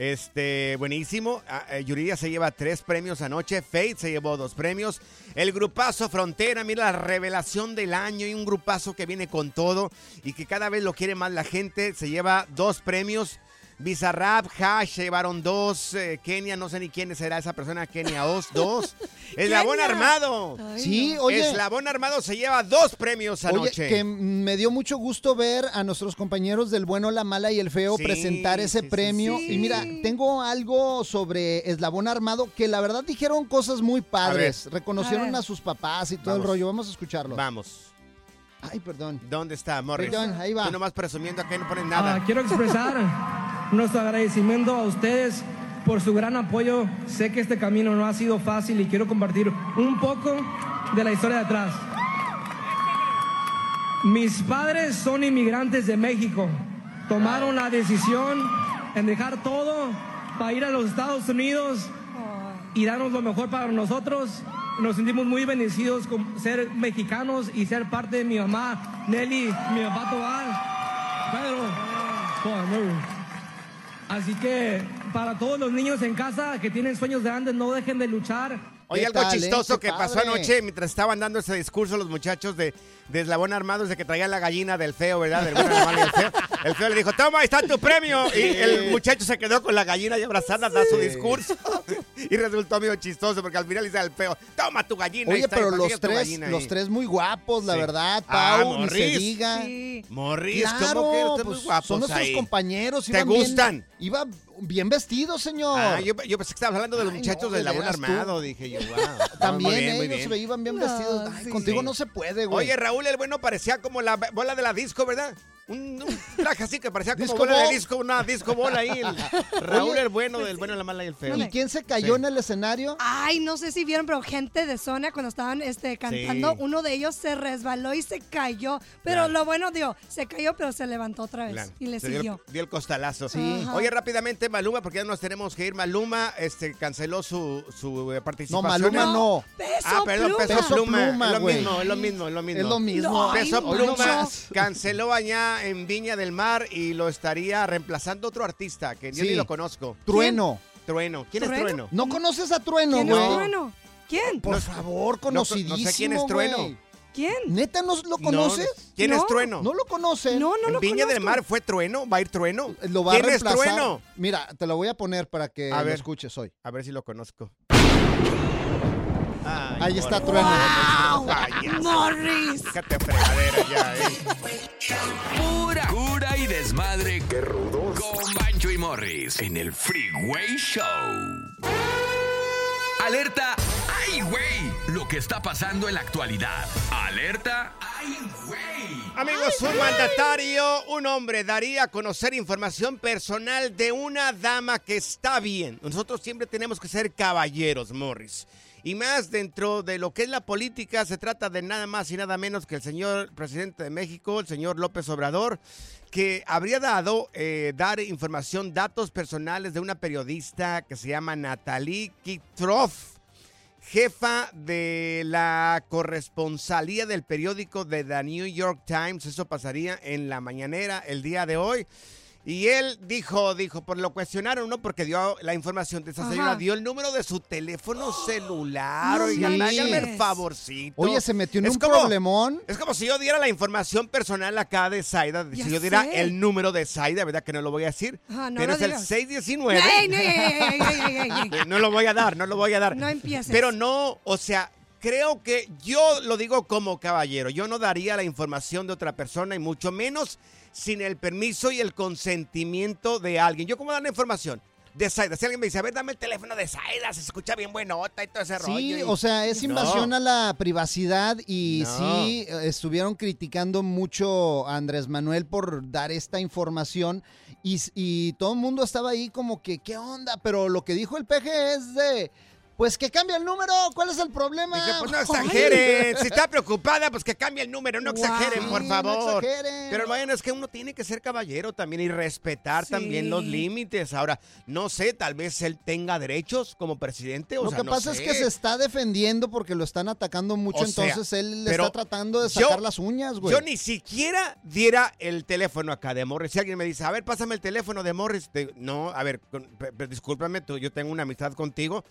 Speaker 1: Este, buenísimo. Ah, eh, Yuridia se lleva tres premios anoche. Faith se llevó dos premios. El grupazo Frontera, mira la revelación del año y un grupazo que viene con todo y que cada vez lo quiere más la gente. Se lleva dos premios. Bizarrap, Hash se llevaron dos. eh, Kenia, no sé ni quién será esa persona. Kenia, dos, dos. Eslabón
Speaker 2: Kenia.
Speaker 1: Armado.
Speaker 2: Sí, oye.
Speaker 1: Eslabón Armado se lleva dos premios
Speaker 2: Oye,
Speaker 1: anoche.
Speaker 2: que me dio mucho gusto ver a nuestros compañeros del bueno, la mala y el feo
Speaker 1: Sí,
Speaker 2: presentar ese
Speaker 1: sí,
Speaker 2: premio.
Speaker 1: sí.
Speaker 2: Y mira, tengo algo sobre Eslabón Armado que la verdad dijeron cosas muy padres. Reconocieron
Speaker 1: A
Speaker 2: sus papás y todo el rollo. Vamos a escucharlo.
Speaker 1: Vamos.
Speaker 2: Ay, perdón.
Speaker 1: ¿Dónde está, Morris?
Speaker 2: Perdón, ahí va.
Speaker 1: Tú nomás presumiendo acá y no pones nada.
Speaker 16: Ah, quiero expresar nuestro agradecimiento a ustedes por su gran apoyo. Sé que este camino no ha sido fácil y quiero compartir un poco de la historia de atrás. Mis padres son inmigrantes de México. Tomaron la decisión en dejar todo para ir a los Estados Unidos y darnos lo mejor para nosotros. Nos sentimos muy bendecidos con ser mexicanos y ser parte de mi mamá, Nelly, mi papá Tobal, Pedro. Así que para todos los niños en casa que tienen sueños grandes, no dejen de luchar.
Speaker 1: Oye,
Speaker 2: ¿Qué
Speaker 1: algo
Speaker 2: tal, eh?
Speaker 1: chistoso que pasó anoche mientras estaban dando ese discurso los muchachos de, de Eslabón Armado, de que traían la gallina del feo, ¿verdad? Del bueno, el feo. El feo le dijo, toma, ahí está tu premio. Y el muchacho se quedó con la gallina y abrazada, da su discurso. Y resultó medio chistoso porque al final dice al feo, toma tu gallina.
Speaker 2: Oye,
Speaker 1: está,
Speaker 2: pero
Speaker 1: ¿para qué
Speaker 2: los tres,
Speaker 1: gallina ahí?"
Speaker 2: los tres muy guapos, la
Speaker 1: Sí.
Speaker 2: verdad.
Speaker 1: Ah,
Speaker 2: Pau, ni se
Speaker 1: Morris. Morris,
Speaker 2: Claro,
Speaker 1: ¿cómo que
Speaker 2: pues,
Speaker 1: muy guapos
Speaker 2: son nuestros
Speaker 1: ahí?
Speaker 2: compañeros.
Speaker 1: ¿Te
Speaker 2: bien-
Speaker 1: gustan?
Speaker 2: Iba bien vestido, señor.
Speaker 1: Ah, yo, yo pensé que estabas hablando de los
Speaker 2: Ay,
Speaker 1: muchachos
Speaker 2: no,
Speaker 1: del
Speaker 2: tú.
Speaker 1: Armado. Dije yo, wow.
Speaker 2: También
Speaker 1: bien,
Speaker 2: ellos
Speaker 1: bien.
Speaker 2: se iban bien vestidos. Ay, contigo no se puede, güey.
Speaker 1: Oye, Raúl el bueno parecía como la bola de la disco, ¿verdad? Un, un traje así que parecía como
Speaker 2: Disco
Speaker 1: bola de disco, una disco bola ahí. el- Raúl
Speaker 2: Oye,
Speaker 1: el bueno, del bueno, la mala y el feo.
Speaker 2: ¿Y quién se cayó
Speaker 1: Sí.
Speaker 2: en el escenario?
Speaker 5: Ay, no sé si vieron, pero gente de zona cuando estaban este, cantando,
Speaker 1: Sí.
Speaker 5: uno de ellos se resbaló y se cayó. Pero
Speaker 1: Claro.
Speaker 5: lo bueno, digo, se cayó, pero se levantó otra vez
Speaker 1: Claro,
Speaker 5: y le
Speaker 1: se dio el-
Speaker 5: siguió.
Speaker 1: Dio, el costalazo.
Speaker 5: Sí. Ajá.
Speaker 1: Rápidamente, Maluma, porque ya nos tenemos que ir. Maluma este, canceló su, su eh, participación.
Speaker 2: Maluma
Speaker 1: en-
Speaker 2: no.
Speaker 5: Peso
Speaker 1: Ah, perdón,
Speaker 5: Pluma.
Speaker 1: Peso
Speaker 2: Peso
Speaker 1: Pluma.
Speaker 2: Pluma,
Speaker 1: es lo mismo, es lo mismo, es lo mismo.
Speaker 2: Es lo mismo.
Speaker 5: No,
Speaker 1: Peso
Speaker 5: Ay, no,
Speaker 1: Pluma canceló allá en Viña del Mar y lo estaría reemplazando otro artista que yo
Speaker 2: Sí.
Speaker 1: ni lo conozco.
Speaker 2: Trueno.
Speaker 1: Trueno. ¿Quién es
Speaker 5: ¿Trueno?
Speaker 1: Trueno?
Speaker 2: ¿No conoces a Trueno,
Speaker 5: ¿Quién
Speaker 2: güey?
Speaker 5: es Trueno? ¿Quién?
Speaker 2: Por
Speaker 1: No-
Speaker 2: favor,
Speaker 1: no- no sé
Speaker 2: conocidísimo,
Speaker 1: quién es Trueno.
Speaker 2: güey.
Speaker 5: ¿Quién?
Speaker 2: ¿Neta no lo conoces?
Speaker 1: ¿Quién
Speaker 5: No.
Speaker 1: es Trueno?
Speaker 2: ¿No lo conoces?
Speaker 5: No, no
Speaker 1: ¿En
Speaker 5: lo
Speaker 1: Viña del
Speaker 5: conozco.
Speaker 1: Mar fue Trueno? ¿Va a ir Trueno?
Speaker 2: Lo va a
Speaker 1: ¿Quién es
Speaker 2: reemplazar.
Speaker 1: Trueno?
Speaker 2: Mira, te lo voy a poner para que
Speaker 1: A
Speaker 2: lo
Speaker 1: ver.
Speaker 2: escuches hoy.
Speaker 1: A ver si lo conozco.
Speaker 2: Ahí está Trueno.
Speaker 1: Payaso.
Speaker 5: Morris.
Speaker 1: Fíjate fregadera ya, eh.
Speaker 3: Pura cura y desmadre. ¡Qué rudos! Con Bancho y Morris en el Freeway Show. Alerta. ¡Ay, güey! Lo que está pasando en la actualidad. Alerta. ¡Ay, güey!
Speaker 1: Amigos, un mandatario, un hombre, daría a conocer información personal de una dama que está bien. Nosotros siempre tenemos que ser caballeros, Morris. Y más dentro de lo que es la política, se trata de nada más y nada menos que el señor presidente de México, el señor López Obrador, que habría dado, eh, dar información, datos personales de una periodista que se llama Natalie Kitroff jefa de la corresponsalía del periódico de The New York Times. Eso pasaría en la mañanera el día de hoy. Y él dijo, dijo, por lo cuestionaron, ¿no? Porque dio la información de esa
Speaker 5: Ajá.
Speaker 1: señora, dio el número de su teléfono celular.
Speaker 5: No
Speaker 1: Oigan,
Speaker 2: manches.
Speaker 1: háganme el favorcito.
Speaker 2: Oye, se metió en
Speaker 1: Es
Speaker 2: un
Speaker 1: como-
Speaker 2: problemón.
Speaker 1: Es como si yo diera la información personal acá de Zaida, si yo diera
Speaker 5: sé.
Speaker 1: el número de Zaida, ¿verdad? Que no lo voy a decir.
Speaker 5: Ajá, no
Speaker 1: pero
Speaker 5: lo
Speaker 1: es el
Speaker 5: digas.
Speaker 1: 619.
Speaker 5: Ey, no,
Speaker 1: No lo voy a dar, no lo voy a dar.
Speaker 5: No empieces.
Speaker 1: Pero no, o sea, creo que yo lo digo como caballero. Yo no daría la información de otra persona y mucho menos sin el permiso y el consentimiento de alguien. ¿Yo cómo dar la información? De Zaida. Si alguien me dice, a ver, dame el teléfono de Zaida, se escucha bien buenota y todo ese rollo.
Speaker 2: Sí,
Speaker 1: y-
Speaker 2: o sea, es
Speaker 1: No.
Speaker 2: invasión a la privacidad y
Speaker 1: No.
Speaker 2: sí estuvieron criticando mucho a Andrés Manuel por dar esta información y, y todo el mundo estaba ahí como que, ¿qué onda? Pero lo que dijo el peje es de, pues que cambie el número, ¿cuál es el problema?
Speaker 1: Dije, pues no exageren. Si está preocupada, pues que cambie el número. No
Speaker 5: Guau.
Speaker 1: exageren, por
Speaker 2: Sí, no
Speaker 1: favor.
Speaker 2: exageren.
Speaker 1: Pero bueno, es que uno tiene que ser caballero también y respetar
Speaker 5: Sí.
Speaker 1: también los límites. Ahora, no sé, tal vez él tenga derechos como presidente. O
Speaker 2: Lo
Speaker 1: sea,
Speaker 2: que
Speaker 1: no
Speaker 2: pasa es que se está defendiendo porque lo están atacando mucho,
Speaker 1: O sea,
Speaker 2: entonces él le está tratando de
Speaker 1: yo-
Speaker 2: sacar las uñas, güey.
Speaker 1: Yo ni siquiera diera el teléfono acá de Morris. Si alguien me dice, a ver, pásame el teléfono de Morris. te- no, a ver, con- discúlpame, tú, yo tengo una amistad contigo.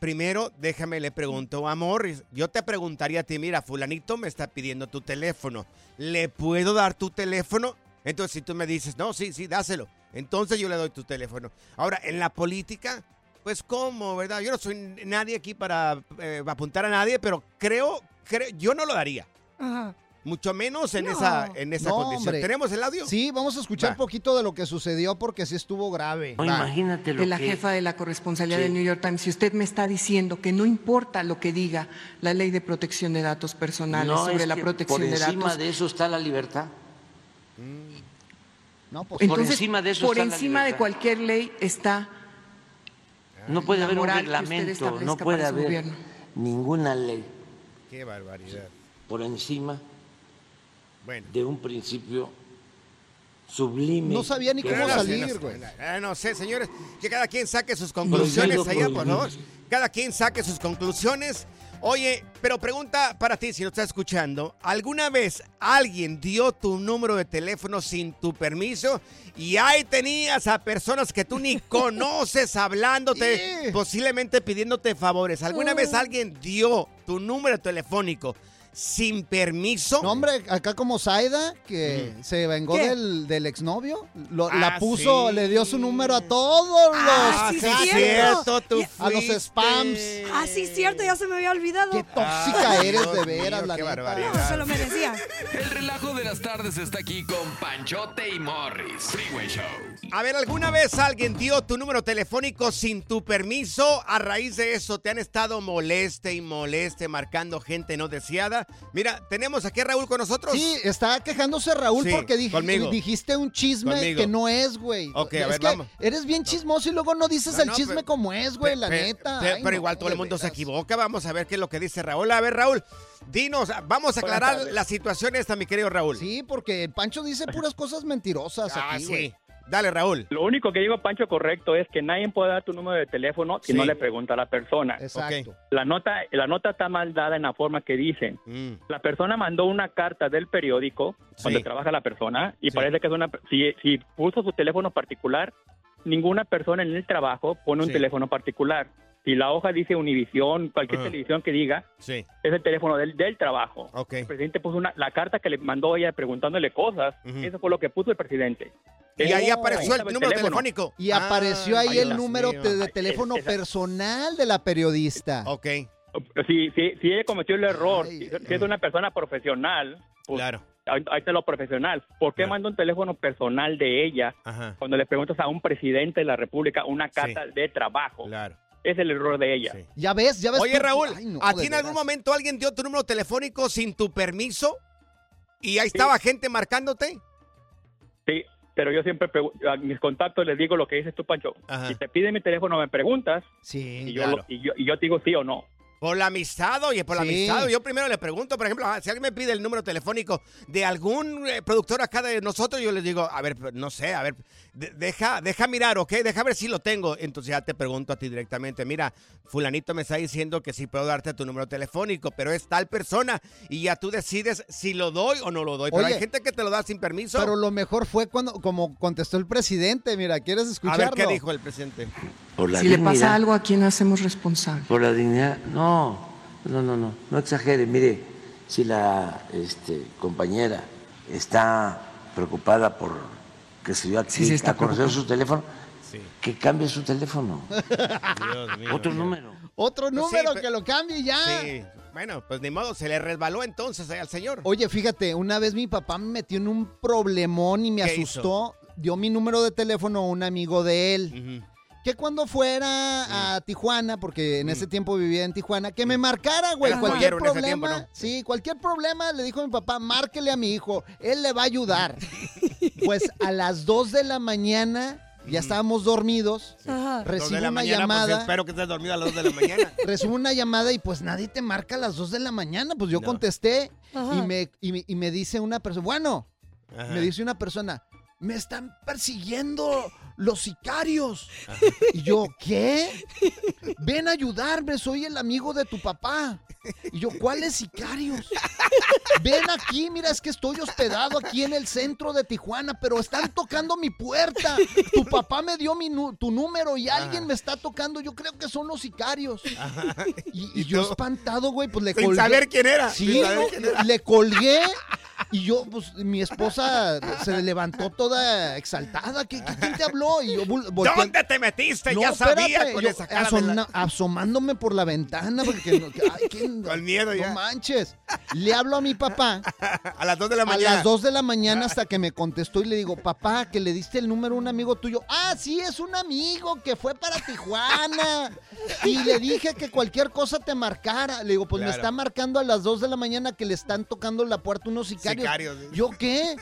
Speaker 1: Primero, déjame, le pregunto a Morris. Yo te preguntaría a ti, mira, fulanito me está pidiendo tu teléfono. ¿Le puedo dar tu teléfono? Entonces, si tú me dices, no, sí, sí, dáselo, entonces yo le doy tu teléfono. Ahora, en la política, pues, ¿cómo, verdad? Yo no soy nadie aquí para eh, apuntar a nadie, pero creo, creo, yo no lo daría.
Speaker 5: Ajá.
Speaker 1: Mucho menos en
Speaker 2: No.
Speaker 1: esa, en esa
Speaker 2: No,
Speaker 1: condición.
Speaker 2: hombre.
Speaker 1: ¿Tenemos el audio?
Speaker 2: Sí, vamos a escuchar
Speaker 1: Va.
Speaker 2: poquito de lo que sucedió porque sí estuvo grave.
Speaker 17: No, imagínate lo
Speaker 18: de la
Speaker 17: que-
Speaker 18: jefa de la corresponsalía
Speaker 17: Sí.
Speaker 18: del New York Times, si usted me está diciendo que no importa lo que diga la ley de protección de datos personales
Speaker 17: No,
Speaker 18: sobre
Speaker 17: es
Speaker 18: la
Speaker 17: que
Speaker 18: protección
Speaker 17: por
Speaker 18: de
Speaker 17: encima
Speaker 18: datos,
Speaker 17: de eso está la libertad.
Speaker 2: No, pues,
Speaker 17: por encima de eso
Speaker 18: por
Speaker 17: está la
Speaker 18: encima de cualquier ley está
Speaker 17: No puede
Speaker 18: la
Speaker 17: haber un reglamento, no puede haber
Speaker 18: gobierno.
Speaker 17: ninguna ley
Speaker 1: Qué barbaridad.
Speaker 17: por encima
Speaker 1: Bueno.
Speaker 17: de un principio sublime.
Speaker 2: No sabía ni cómo salir, güey.
Speaker 1: Eh, no sé, señores, que cada quien saque sus conclusiones
Speaker 17: Prohibido,
Speaker 1: allá, por favor.
Speaker 17: prohibido.
Speaker 1: Cada quien saque sus conclusiones. Oye, pero pregunta para ti, si no estás escuchando, ¿alguna vez alguien dio tu número de teléfono sin tu permiso? Y ahí tenías a personas que tú ni conoces hablándote, posiblemente pidiéndote favores. ¿Alguna vez alguien dio tu número telefónico sin permiso?
Speaker 2: No, hombre, acá como Zaida, que se vengó
Speaker 1: ¿Qué?
Speaker 2: del, del exnovio, lo-
Speaker 1: Ah,
Speaker 2: la puso,
Speaker 1: sí.
Speaker 2: le dio su número a todos los...
Speaker 1: Ah, sí, cierto, tú
Speaker 2: A los spams.
Speaker 5: Ah, sí, cierto, ya se me había olvidado. Qué
Speaker 2: tóxica eres de veras,
Speaker 1: mío,
Speaker 2: la
Speaker 1: qué
Speaker 2: neta.
Speaker 1: barbaridad.
Speaker 5: No, se lo merecía.
Speaker 3: El relajo de las tardes está aquí con Panchote y Morris. Freeway Show.
Speaker 1: A ver, ¿alguna vez alguien dio tu número telefónico sin tu permiso? A raíz de eso, ¿te han estado moleste y moleste marcando gente no deseada? Mira, tenemos aquí a Raúl con nosotros.
Speaker 2: Sí, está quejándose Raúl
Speaker 1: Sí,
Speaker 2: porque dij-
Speaker 1: conmigo.
Speaker 2: dijiste un chisme
Speaker 1: Conmigo.
Speaker 2: que no es, güey.
Speaker 1: Ok, a
Speaker 2: Es
Speaker 1: ver,
Speaker 2: que
Speaker 1: vamos.
Speaker 2: Eres bien chismoso y luego no dices
Speaker 1: No,
Speaker 2: el
Speaker 1: no,
Speaker 2: chisme
Speaker 1: pero-
Speaker 2: como es, güey, la neta. Ay,
Speaker 1: pero
Speaker 2: no,
Speaker 1: igual todo el mundo se equivoca. Vamos a ver qué es lo que dice Raúl. A ver, Raúl, dinos, vamos a aclarar la situación esta, mi querido Raúl.
Speaker 2: Sí, porque Pancho dice puras cosas mentirosas
Speaker 1: Ah,
Speaker 2: aquí,
Speaker 1: sí. Dale, Raúl.
Speaker 19: Lo único que digo, Pancho, correcto es que nadie puede dar tu número de teléfono si
Speaker 1: Sí.
Speaker 19: no le pregunta a la persona.
Speaker 2: Exacto.
Speaker 19: La nota, la nota está mal dada en la forma que dicen.
Speaker 1: Mm.
Speaker 19: La persona mandó una carta del periódico donde trabaja la persona y parece que es una... Si, si puso su teléfono particular, ninguna persona en el trabajo pone un
Speaker 1: Sí.
Speaker 19: teléfono particular. Si la hoja dice Univisión, cualquier
Speaker 1: Ah.
Speaker 19: televisión que diga,
Speaker 1: Sí.
Speaker 19: es el teléfono del, del trabajo. El presidente puso una, la carta que le mandó ella preguntándole cosas. Eso fue lo que puso el presidente.
Speaker 1: Y ahí apareció el número
Speaker 19: teléfono.
Speaker 1: telefónico.
Speaker 2: Y
Speaker 1: Ah,
Speaker 2: apareció ahí el número
Speaker 19: mío.
Speaker 2: de
Speaker 19: Ay,
Speaker 2: teléfono personal de la periodista.
Speaker 1: Ok.
Speaker 19: Si, si, si ella cometió el error, si, si es una persona profesional, pues,
Speaker 1: Claro.
Speaker 19: ahí, está lo profesional. ¿Por qué manda un teléfono personal de ella
Speaker 1: Ajá.
Speaker 19: cuando le preguntas a un presidente de la República una carta de trabajo?
Speaker 1: Claro.
Speaker 19: Es el error de ella.
Speaker 2: Ya ves, ya ves.
Speaker 1: Oye,
Speaker 2: tú-
Speaker 1: Raúl,
Speaker 2: Ay, no,
Speaker 1: ¿a ti en algún momento alguien dio tu número telefónico sin tu permiso? ¿Y ahí estaba gente marcándote?
Speaker 19: Sí, pero yo siempre a mis contactos les digo lo que dices tú, Pancho.
Speaker 1: Ajá.
Speaker 19: Si te piden mi teléfono, me preguntas
Speaker 2: Sí,
Speaker 19: y yo,
Speaker 1: claro.
Speaker 19: lo- y yo, y yo te digo sí o no.
Speaker 1: Por la amistad, oye, por la amistad. Yo primero le pregunto, por ejemplo, si alguien me pide el número telefónico de algún eh, productor acá de nosotros, yo les digo, a ver, no sé, a ver, de- deja, deja mirar, ¿ok? Deja ver si lo tengo. Entonces ya te pregunto a ti directamente, mira, fulanito me está diciendo que sí puedo darte tu número telefónico, pero es tal persona y ya tú decides si lo doy o no lo doy. Pero
Speaker 2: Oye,
Speaker 1: hay gente que te lo da sin permiso.
Speaker 2: Pero lo mejor fue cuando, como contestó el presidente, mira, ¿quieres
Speaker 1: a
Speaker 2: escucharlo?
Speaker 1: ver qué dijo el presidente.
Speaker 17: Por la
Speaker 18: si le pasa algo, ¿a quién hacemos responsable?
Speaker 17: Por la dignidad. No, no, no, no. No exagere. Mire, si la este, compañera está preocupada por que se dio a,
Speaker 18: Sí, sí está
Speaker 17: a conocer
Speaker 18: preocupada.
Speaker 17: su teléfono, que cambie su teléfono.
Speaker 1: Dios mío.
Speaker 17: Otro número.
Speaker 2: Otro
Speaker 1: Pues sí,
Speaker 2: número que lo cambie ya.
Speaker 1: Sí, bueno, pues ni modo, se le resbaló entonces al señor.
Speaker 2: Oye, fíjate, una vez mi papá me metió en un problemón y me
Speaker 1: ¿Qué
Speaker 2: asustó. Dio mi número de teléfono a un amigo de él. Que cuando fuera a Tijuana, porque en ese tiempo vivía en Tijuana, que me marcara, güey. Cualquier
Speaker 1: ese tiempo,
Speaker 2: problema.
Speaker 1: ¿no?
Speaker 2: Sí, cualquier problema, le dijo mi papá, márquele a mi hijo. Él le va a ayudar. pues a las 2 de la mañana, ya estábamos dormidos.
Speaker 5: Ajá.
Speaker 1: Dos
Speaker 2: Recibo
Speaker 1: de la
Speaker 2: una
Speaker 1: mañana, pues,
Speaker 2: llamada.
Speaker 1: espero que estés dormido a las 2 de la mañana.
Speaker 2: Recibo una llamada y pues nadie te marca a las 2 de la mañana. Pues yo
Speaker 1: No.
Speaker 2: contesté y me, y, me, y me dice una persona, bueno,
Speaker 1: Ajá.
Speaker 2: me dice una persona, me están persiguiendo los sicarios. Y yo, ¿qué? Ven a ayudarme, soy el amigo de tu papá. Y yo, ¿cuáles sicarios? Ven aquí, mira, es que estoy hospedado aquí en el centro de Tijuana, pero están tocando mi puerta. Tu papá me dio mi tu número y alguien me está tocando. Yo creo que son los sicarios. Y, y yo espantado, güey, pues le
Speaker 1: Sin
Speaker 2: colgué.
Speaker 1: saber quién era,
Speaker 2: Sí,
Speaker 1: sin saber quién era.
Speaker 2: le colgué. Y yo, pues, mi esposa se levantó toda exaltada. ¿Qué, qué- quién te habló? Y yo
Speaker 1: ¿Dónde te metiste?
Speaker 2: No,
Speaker 1: ya sabía con
Speaker 2: yo
Speaker 1: esa cara de
Speaker 2: asoma-
Speaker 1: la-
Speaker 2: asomándome por la ventana porque no- ay, ¿quién-
Speaker 1: Con miedo ya.
Speaker 2: No manches. Le hablo a mi papá
Speaker 1: A las 2 de la
Speaker 2: a
Speaker 1: mañana.
Speaker 2: las 2 de la mañana hasta que me contestó y le digo, papá, que le diste el número a un amigo tuyo. Ah, sí, es un amigo que fue para Tijuana. Y le dije que cualquier cosa te marcara. Le digo, pues me está marcando a las 2 de la mañana que le están tocando la puerta unos sicarios.
Speaker 1: Sicarios, sí.
Speaker 2: ¿Yo qué?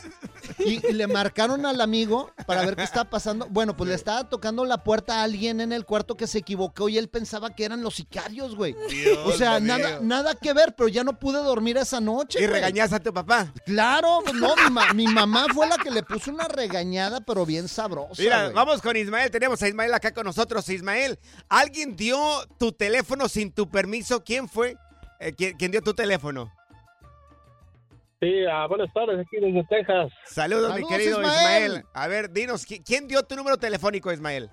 Speaker 2: Y, y le marcaron al amigo para ver qué estaba pasando. Bueno, pues le estaba tocando la puerta a alguien en el cuarto que se equivocó y él pensaba que eran los sicarios, güey.
Speaker 1: Dios
Speaker 2: O sea,
Speaker 1: mío.
Speaker 2: nada, nada que ver, pero ya no pude dormir esa noche.
Speaker 1: ¿Y
Speaker 2: güey.
Speaker 1: regañaste a tu papá?
Speaker 2: Claro, pues no, mi, ma- mi mamá fue la que le puso una regañada, pero bien sabrosa.
Speaker 1: Mira,
Speaker 2: güey.
Speaker 1: vamos con Ismael. Tenemos a Ismael acá con nosotros. Ismael, ¿alguien dio tu teléfono sin tu permiso? ¿Quién fue? Eh, ¿quién, quién dio tu teléfono?
Speaker 13: Sí, ah, buenas tardes, aquí desde Texas.
Speaker 1: Saludos, mi querido
Speaker 13: Ismael.
Speaker 1: Ismael. A ver, dinos, ¿qui- ¿quién dio tu número telefónico, Ismael?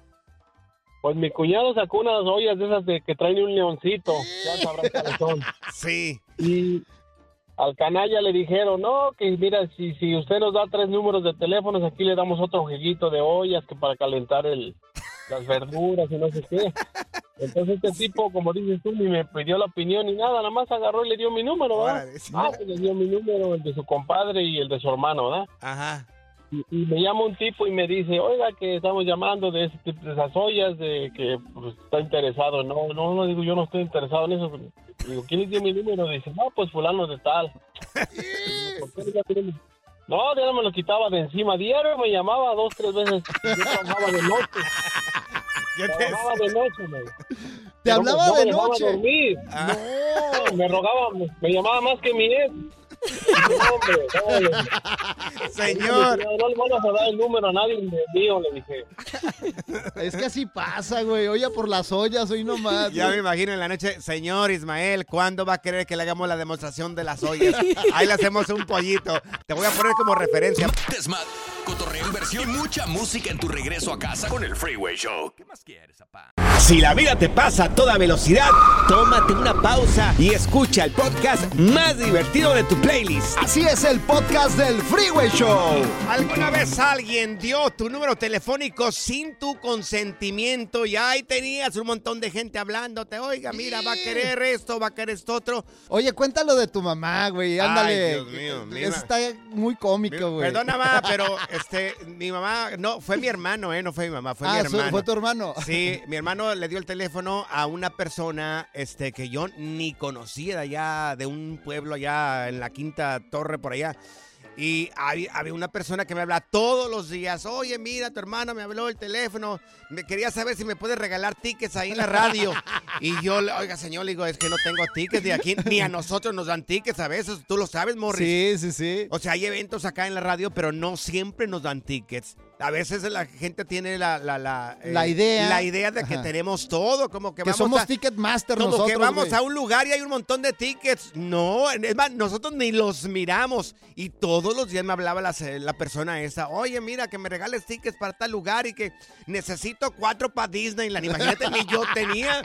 Speaker 13: Pues mi cuñado sacó unas ollas de esas de que traen un leoncito. Ya sabrán cuáles son.
Speaker 1: Sí.
Speaker 13: Y al canalla le dijeron, no, que mira, si, si usted nos da tres números de teléfonos, aquí le damos otro jueguito de ollas que para calentar el, las verduras y no sé qué. Entonces este tipo, como dices tú, ni me pidió la opinión ni nada, nada más agarró y le dio mi número, ¿verdad?
Speaker 1: Órale, sí.
Speaker 13: Ah, pues le dio mi número, el de su compadre y el de su hermano, ¿verdad?
Speaker 1: Ajá.
Speaker 13: Y, y me llama un tipo y me dice, oiga, que estamos llamando de, ese tipo, de esas ollas, de que pues, está interesado. No, no, no, digo, yo no estoy interesado en eso. Digo, ¿quién le dio mi número? Dice, no, pues fulano de tal. Digo, ¿por qué No, ya no me lo quitaba de encima. Diario me llamaba dos, tres veces. Yo trabajaba de noche. Trabajaba de noche, me.
Speaker 2: ¿Te
Speaker 13: No,
Speaker 2: hablaba
Speaker 13: no
Speaker 2: de noche?
Speaker 13: dormir. Me rogaba, me, me llamaba más que mi ex. No, hombre, no, le-
Speaker 1: Señor.
Speaker 13: No, le vamos a dar el número a nadie mío, le dije.
Speaker 2: Es que así pasa, güey. Oye, por las ollas, hoy nomás.
Speaker 1: Ya me imagino en la noche, señor Ismael, ¿cuándo va a querer que le hagamos la demostración de las ollas? Ahí le hacemos un pollito. Te voy a poner como referencia.
Speaker 3: Desmad, cotorreo, inversión y mucha música en tu regreso a casa con el Freeway Show. ¿Qué más quieres, papá?
Speaker 15: Si la vida te pasa a toda velocidad, tómate una pausa y escucha el podcast más divertido de tu playlist.
Speaker 2: Así es el podcast del Freeway Show.
Speaker 1: ¿Alguna vez alguien dio tu número telefónico sin tu consentimiento y ahí tenías un montón de gente hablándote? Oiga, mira, va a querer esto, va a querer esto otro.
Speaker 2: Oye, cuéntalo de tu mamá, güey.
Speaker 1: Ay,
Speaker 2: Ándale.
Speaker 1: Dios mío,
Speaker 2: Eso está muy cómico, güey.
Speaker 1: Perdona, mamá, pero este, mi mamá, no, fue mi hermano, ¿eh? No fue mi mamá, fue
Speaker 2: Ah,
Speaker 1: mi
Speaker 2: su-
Speaker 1: hermano.
Speaker 2: fue tu hermano.
Speaker 1: Sí, mi hermano le dio el teléfono a una persona este, que yo ni conocía de allá, de un pueblo allá en la quinta torre por allá. Y había, había una persona que me habla todos los días. Oye, mira, tu hermano me habló el teléfono. Me quería saber si me puede regalar tickets ahí en la radio. Y yo, oiga, señor, le digo, es que no tengo tickets de aquí. Ni a nosotros nos dan tickets a veces. Tú lo sabes, Morris.
Speaker 2: Sí, sí, sí.
Speaker 1: O sea, hay eventos acá en la radio, pero no siempre nos dan tickets. A veces la gente tiene la, la, la, eh,
Speaker 2: La idea.
Speaker 1: La idea de que
Speaker 2: Ajá.
Speaker 1: tenemos todo, como que,
Speaker 2: Que
Speaker 1: vamos
Speaker 2: somos
Speaker 1: a,
Speaker 2: Ticketmaster
Speaker 1: como
Speaker 2: nosotros,
Speaker 1: que vamos
Speaker 2: güey.
Speaker 1: a un lugar y hay un montón de tickets. No, es más, nosotros ni los miramos. Y todos los días me hablaba la, la persona esa. Oye, mira, que me regales tickets para tal lugar y que necesito cuatro para Disneyland. Imagínate, ni yo tenía.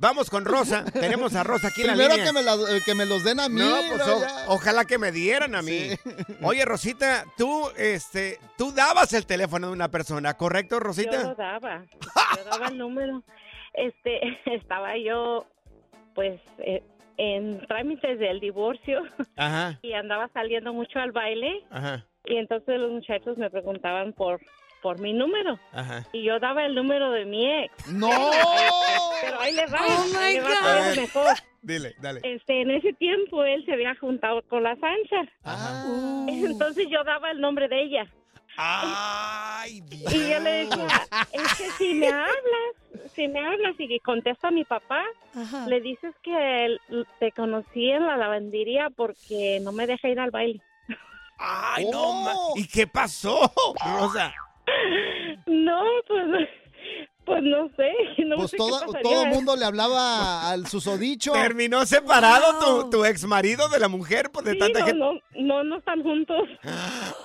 Speaker 1: Vamos con Rosa. Tenemos a Rosa aquí en la
Speaker 2: Primero
Speaker 1: línea.
Speaker 2: que me, la- eh, que me los den a mí.
Speaker 1: No, pues ojalá que me dieran a mí. Oye, Rosita, tú, este, tú dabas el teléfono de una persona, ¿correcto,
Speaker 7: Yo
Speaker 1: Rosita?
Speaker 7: lo daba, yo daba el número. Este, estaba yo, pues, eh, en trámites del divorcio
Speaker 1: Ajá,
Speaker 7: y andaba saliendo mucho al baile
Speaker 1: ajá,
Speaker 7: y entonces los muchachos me preguntaban por por mi número
Speaker 1: ajá.
Speaker 7: y yo daba el número de mi ex.
Speaker 2: ¡No!
Speaker 7: Pero ahí le va,
Speaker 5: Oh,
Speaker 7: ahí
Speaker 5: my
Speaker 7: le va mejor.
Speaker 1: Dile, dale.
Speaker 7: Este, en ese tiempo él se había juntado con la Sancha.
Speaker 1: Ajá.
Speaker 7: Entonces yo daba el nombre de ella.
Speaker 1: Ay, Dios.
Speaker 7: Y yo le decía, es que si me hablas, si me hablas y contesta a mi papá,
Speaker 5: Ajá.
Speaker 7: le dices que él- te conocí en la lavandería porque no me deja ir al baile.
Speaker 1: Ay, no, ma- ¿Y qué pasó, Rosa?
Speaker 8: No, pues, pues no sé. No
Speaker 2: Pues
Speaker 8: sé
Speaker 2: todo,
Speaker 8: qué
Speaker 2: todo el mundo le hablaba al susodicho.
Speaker 1: ¿Terminó separado tu, tu ex marido de la mujer por de
Speaker 8: Sí,
Speaker 1: tanta
Speaker 8: no,
Speaker 1: gente?
Speaker 8: no, no, no están juntos.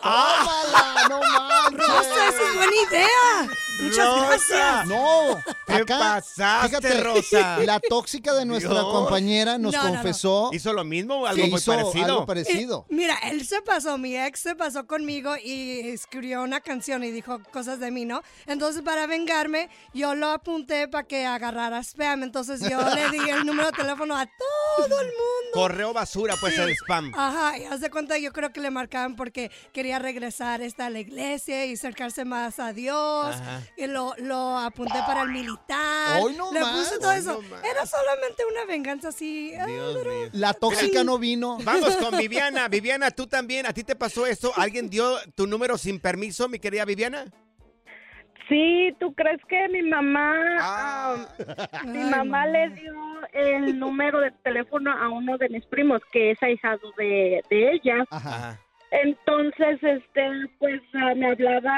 Speaker 2: ¡Tómala! ¡No manches!
Speaker 5: Rosa, esa es buena idea. Muchas
Speaker 1: Rosa.
Speaker 5: gracias.
Speaker 2: No,
Speaker 1: ¿Qué
Speaker 2: acá,
Speaker 1: pasaste,
Speaker 2: fíjate,
Speaker 1: Rosa?
Speaker 2: La tóxica de nuestra
Speaker 1: Dios.
Speaker 2: compañera nos
Speaker 5: No, no, no.
Speaker 2: confesó
Speaker 1: ¿Hizo lo mismo algo muy
Speaker 2: hizo
Speaker 1: parecido?
Speaker 2: algo parecido.
Speaker 5: Eh, mira, él se pasó, mi ex se pasó conmigo y escribió una canción y dijo cosas de mí, ¿no? Entonces, para vengarme, yo lo apunté para que agarrara spam. Entonces, yo le di el número de teléfono a todo el mundo.
Speaker 1: Correo basura, pues el spam.
Speaker 5: Ajá, y haz de cuenta, yo creo que le marcaban porque quería regresar esta a la iglesia y acercarse más a Dios.
Speaker 1: Ajá.
Speaker 5: Y lo, lo apunté para el militar.
Speaker 2: Hoy no
Speaker 5: le
Speaker 2: más,
Speaker 5: puse todo
Speaker 2: hoy
Speaker 5: eso.
Speaker 2: no.
Speaker 5: Era solamente una venganza así. ah,
Speaker 1: Dios
Speaker 5: pero-
Speaker 1: mío.
Speaker 2: La tóxica no vino.
Speaker 1: Vamos con Viviana. Viviana, tú también. ¿A ti te pasó esto? ¿Alguien dio tu número sin permiso, mi querida Viviana?
Speaker 8: Sí, ¿tú crees que mi mamá,
Speaker 1: Ah.
Speaker 8: mi mamá le dio el número de teléfono a uno de mis primos, que es ahijado de, de ella?
Speaker 1: Ajá.
Speaker 8: Entonces, este, pues ah, me hablaba,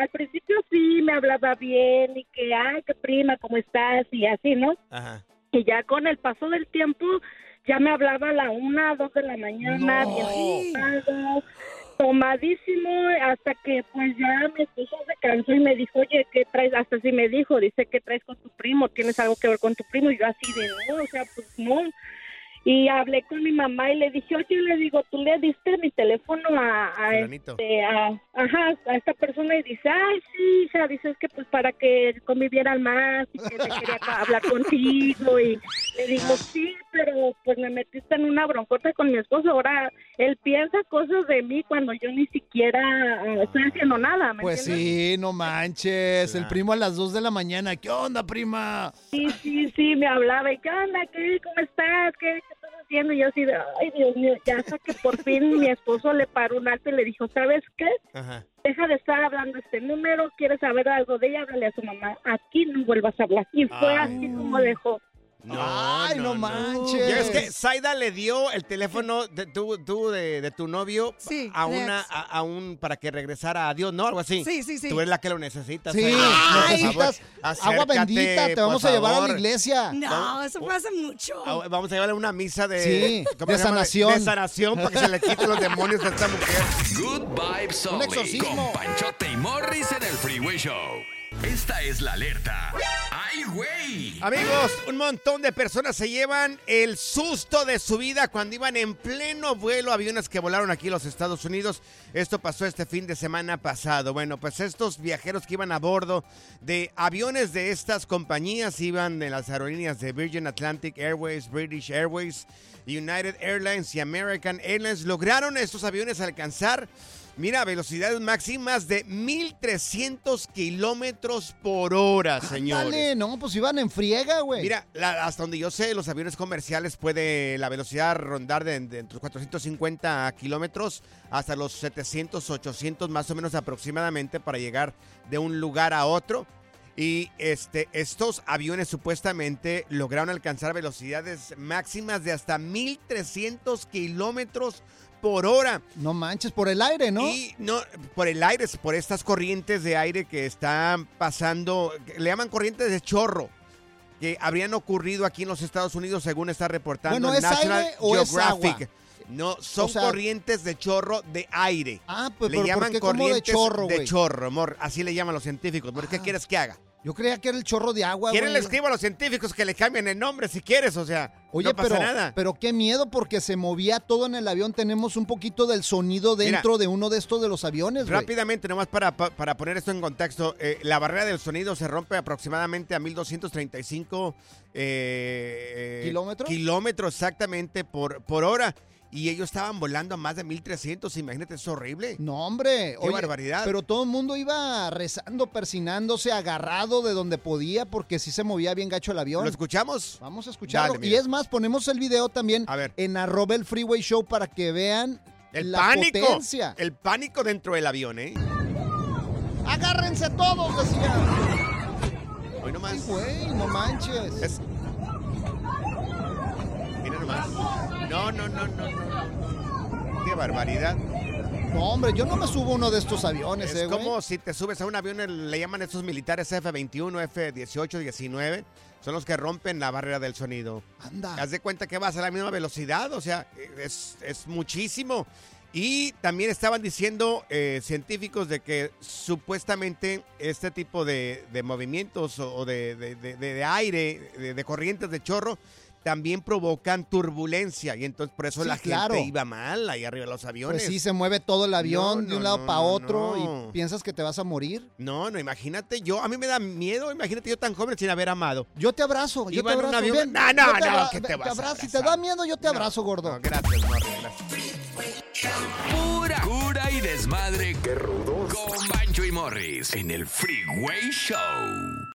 Speaker 8: al principio sí, me hablaba bien y que, ay, qué prima, ¿cómo estás? Y así, ¿no?
Speaker 1: Ajá.
Speaker 8: Y ya con el paso del tiempo, ya me hablaba a la una, dos de la mañana,
Speaker 2: No.
Speaker 8: bien tomadísimo, hasta que pues ya mi esposo se cansó y me dijo, oye, ¿qué traes? Hasta así me dijo, dice, ¿qué traes con tu primo? ¿Tienes algo que ver con tu primo? Y yo así de, no, o sea, pues no. Y hablé con mi mamá y le dije, oye, le digo, tú le diste mi teléfono a, a, este, a, ajá, a esta persona y dice, ay, sí, hija, dice, es que pues para que convivieran más y que me quería hablar contigo. Y le digo, sí, pero pues me metiste en una broncota con mi esposo. Ahora él piensa cosas de mí cuando yo ni siquiera eh, estoy haciendo nada, ¿me
Speaker 2: Pues
Speaker 8: entiendes?
Speaker 2: sí, no manches. El primo a las 2 de la mañana. ¿Qué onda, prima?
Speaker 8: Sí, sí, sí, me hablaba. ¿Y qué onda? ¿Qué? ¿Cómo estás? ¿Qué, haciendo? Y yo así de, ay, Dios mío, ya hasta que por fin mi esposo le paró un alto y le dijo, ¿sabes qué?
Speaker 1: Ajá.
Speaker 8: Deja de estar hablando este número, quieres saber algo de ella, háblale a su mamá. Aquí no vuelvas a hablar. Y fue
Speaker 1: Ay.
Speaker 8: así como dejó.
Speaker 1: No,
Speaker 2: Ay, no manches.
Speaker 1: Ya es que Zaida le dio el teléfono de tu, tú de, de tu novio
Speaker 5: Sí,
Speaker 1: a
Speaker 5: de
Speaker 1: una
Speaker 5: ex.
Speaker 1: a, a un para que regresara a Dios, ¿no? Algo así.
Speaker 5: Sí, sí, sí.
Speaker 1: Tú eres la que lo necesitas.
Speaker 2: Sí,
Speaker 1: Zaida. Por
Speaker 2: necesitas
Speaker 1: favor,
Speaker 2: agua
Speaker 1: acércate,
Speaker 2: bendita. Te
Speaker 1: por
Speaker 2: vamos a llevar a
Speaker 1: favor.
Speaker 2: la iglesia.
Speaker 5: No, eso fue hace mucho.
Speaker 1: Ah, Vamos a llevarle una misa de,
Speaker 2: Sí,
Speaker 1: ¿cómo
Speaker 2: de
Speaker 1: se llama?
Speaker 2: sanación.
Speaker 1: De sanación para que se le quiten los demonios a esta mujer.
Speaker 3: Good Vibes
Speaker 2: Un
Speaker 3: Only.
Speaker 2: exorcismo.
Speaker 3: Con Panchote y Morris en el Freeway Show. Esta es la alerta. ¡Ay, güey!
Speaker 1: Amigos, un montón de personas se llevan el susto de su vida cuando iban en pleno vuelo aviones que volaron aquí a los Estados Unidos. Esto pasó este fin de semana pasado. Bueno, pues estos viajeros que iban a bordo de aviones de estas compañías iban de las aerolíneas de Virgin Atlantic Airways, British Airways, United Airlines y American Airlines lograron estos aviones alcanzar Mira, velocidades máximas de 1300 kilómetros por hora, señores.
Speaker 2: Dale, no, pues iban en friega, güey.
Speaker 1: Mira, la- hasta donde yo sé, los aviones comerciales puede la velocidad rondar de, de entre los 450 kilómetros hasta los 700, 800 más o menos aproximadamente para llegar de un lugar a otro. Y este, estos aviones supuestamente lograron alcanzar velocidades máximas de hasta 1300 kilómetros por hora.
Speaker 2: No manches, por el aire, ¿no?
Speaker 1: Y no, por el aire, por estas corrientes de aire que están pasando, le llaman corrientes de chorro, que habrían ocurrido aquí en los Estados Unidos, según está reportando
Speaker 2: Bueno, ¿es
Speaker 1: National
Speaker 2: aire o es
Speaker 1: Geographic.
Speaker 2: agua?
Speaker 1: No, son
Speaker 2: O sea-
Speaker 1: corrientes de chorro de aire.
Speaker 2: Ah, pues,
Speaker 1: le
Speaker 2: pero ¿por
Speaker 1: llaman
Speaker 2: qué como de
Speaker 1: corrientes
Speaker 2: chorro,
Speaker 1: de?
Speaker 2: Ah.
Speaker 1: chorro, amor. Así le llaman los científicos. ¿Pero qué quieres que haga?
Speaker 2: Yo creía que era el chorro de agua,
Speaker 1: ¿Quieren le escribo a los científicos que le cambien el nombre si quieres? O sea,
Speaker 2: Oye,
Speaker 1: no pasa
Speaker 2: pero,
Speaker 1: nada.
Speaker 2: pero qué miedo porque se movía todo en el avión. Tenemos un poquito del sonido dentro de uno de estos de los aviones.
Speaker 1: Rápidamente, nomás para, pa- para poner esto en contexto, eh, la barrera del sonido se rompe aproximadamente a 1235 eh, eh,
Speaker 2: ¿Kilómetros?
Speaker 1: kilómetros exactamente por, por hora. Y ellos estaban volando a más de 1300, imagínate, es horrible.
Speaker 2: No, hombre.
Speaker 1: Qué barbaridad.
Speaker 2: Pero todo el mundo iba rezando, persinándose, agarrado de donde podía porque sí se movía bien gacho el avión.
Speaker 1: ¿Lo escuchamos?
Speaker 2: Vamos a escucharlo.
Speaker 1: Dale,
Speaker 2: y es más, ponemos el video también en arroba el Freeway Show para que vean
Speaker 1: El
Speaker 2: la
Speaker 1: pánico.
Speaker 2: potencia.
Speaker 1: El pánico dentro del avión, ¿eh?
Speaker 2: ¡Agárrense todos! Decía.
Speaker 1: Hoy nomás.
Speaker 2: Ay, güey, no manches.
Speaker 1: Es- No, no, no, no. Qué barbaridad.
Speaker 2: No, hombre, yo no me subo a uno de estos aviones,
Speaker 1: Es
Speaker 2: eh, güey.
Speaker 1: como si te subes a un avión, le llaman estos militares F-21, F-18, 19. Son los que rompen la barrera del sonido.
Speaker 2: Anda.
Speaker 1: Haz de cuenta que vas a la misma velocidad, o sea, es, es muchísimo. Y también estaban diciendo eh, científicos de que supuestamente este tipo de, de movimientos o, de, aire, de corrientes de chorro, también provocan turbulencia. Y entonces por eso
Speaker 2: Sí,
Speaker 1: la gente
Speaker 2: claro.
Speaker 1: iba mal ahí arriba de los aviones.
Speaker 2: Pues sí, se mueve todo el avión
Speaker 1: No,
Speaker 2: de un
Speaker 1: no,
Speaker 2: lado
Speaker 1: no,
Speaker 2: para otro
Speaker 1: no.
Speaker 2: y piensas que te vas a morir.
Speaker 1: No, no, imagínate, yo, a mí me da miedo, imagínate yo tan joven sin haber amado.
Speaker 2: Yo te abrazo, yo
Speaker 1: Iba
Speaker 2: te
Speaker 1: en un
Speaker 2: abrazo.
Speaker 1: avión-
Speaker 2: ven,
Speaker 1: No, no,
Speaker 2: yo te
Speaker 1: no, ¿qué te
Speaker 2: te
Speaker 1: vas a
Speaker 2: abrazo. Si te da miedo, yo te abrazo, gordo.
Speaker 1: No, gracias, Morri, gracias.
Speaker 3: Pura cura y desmadre. Qué rudos. Con Bancho y Morris en el Freeway Show.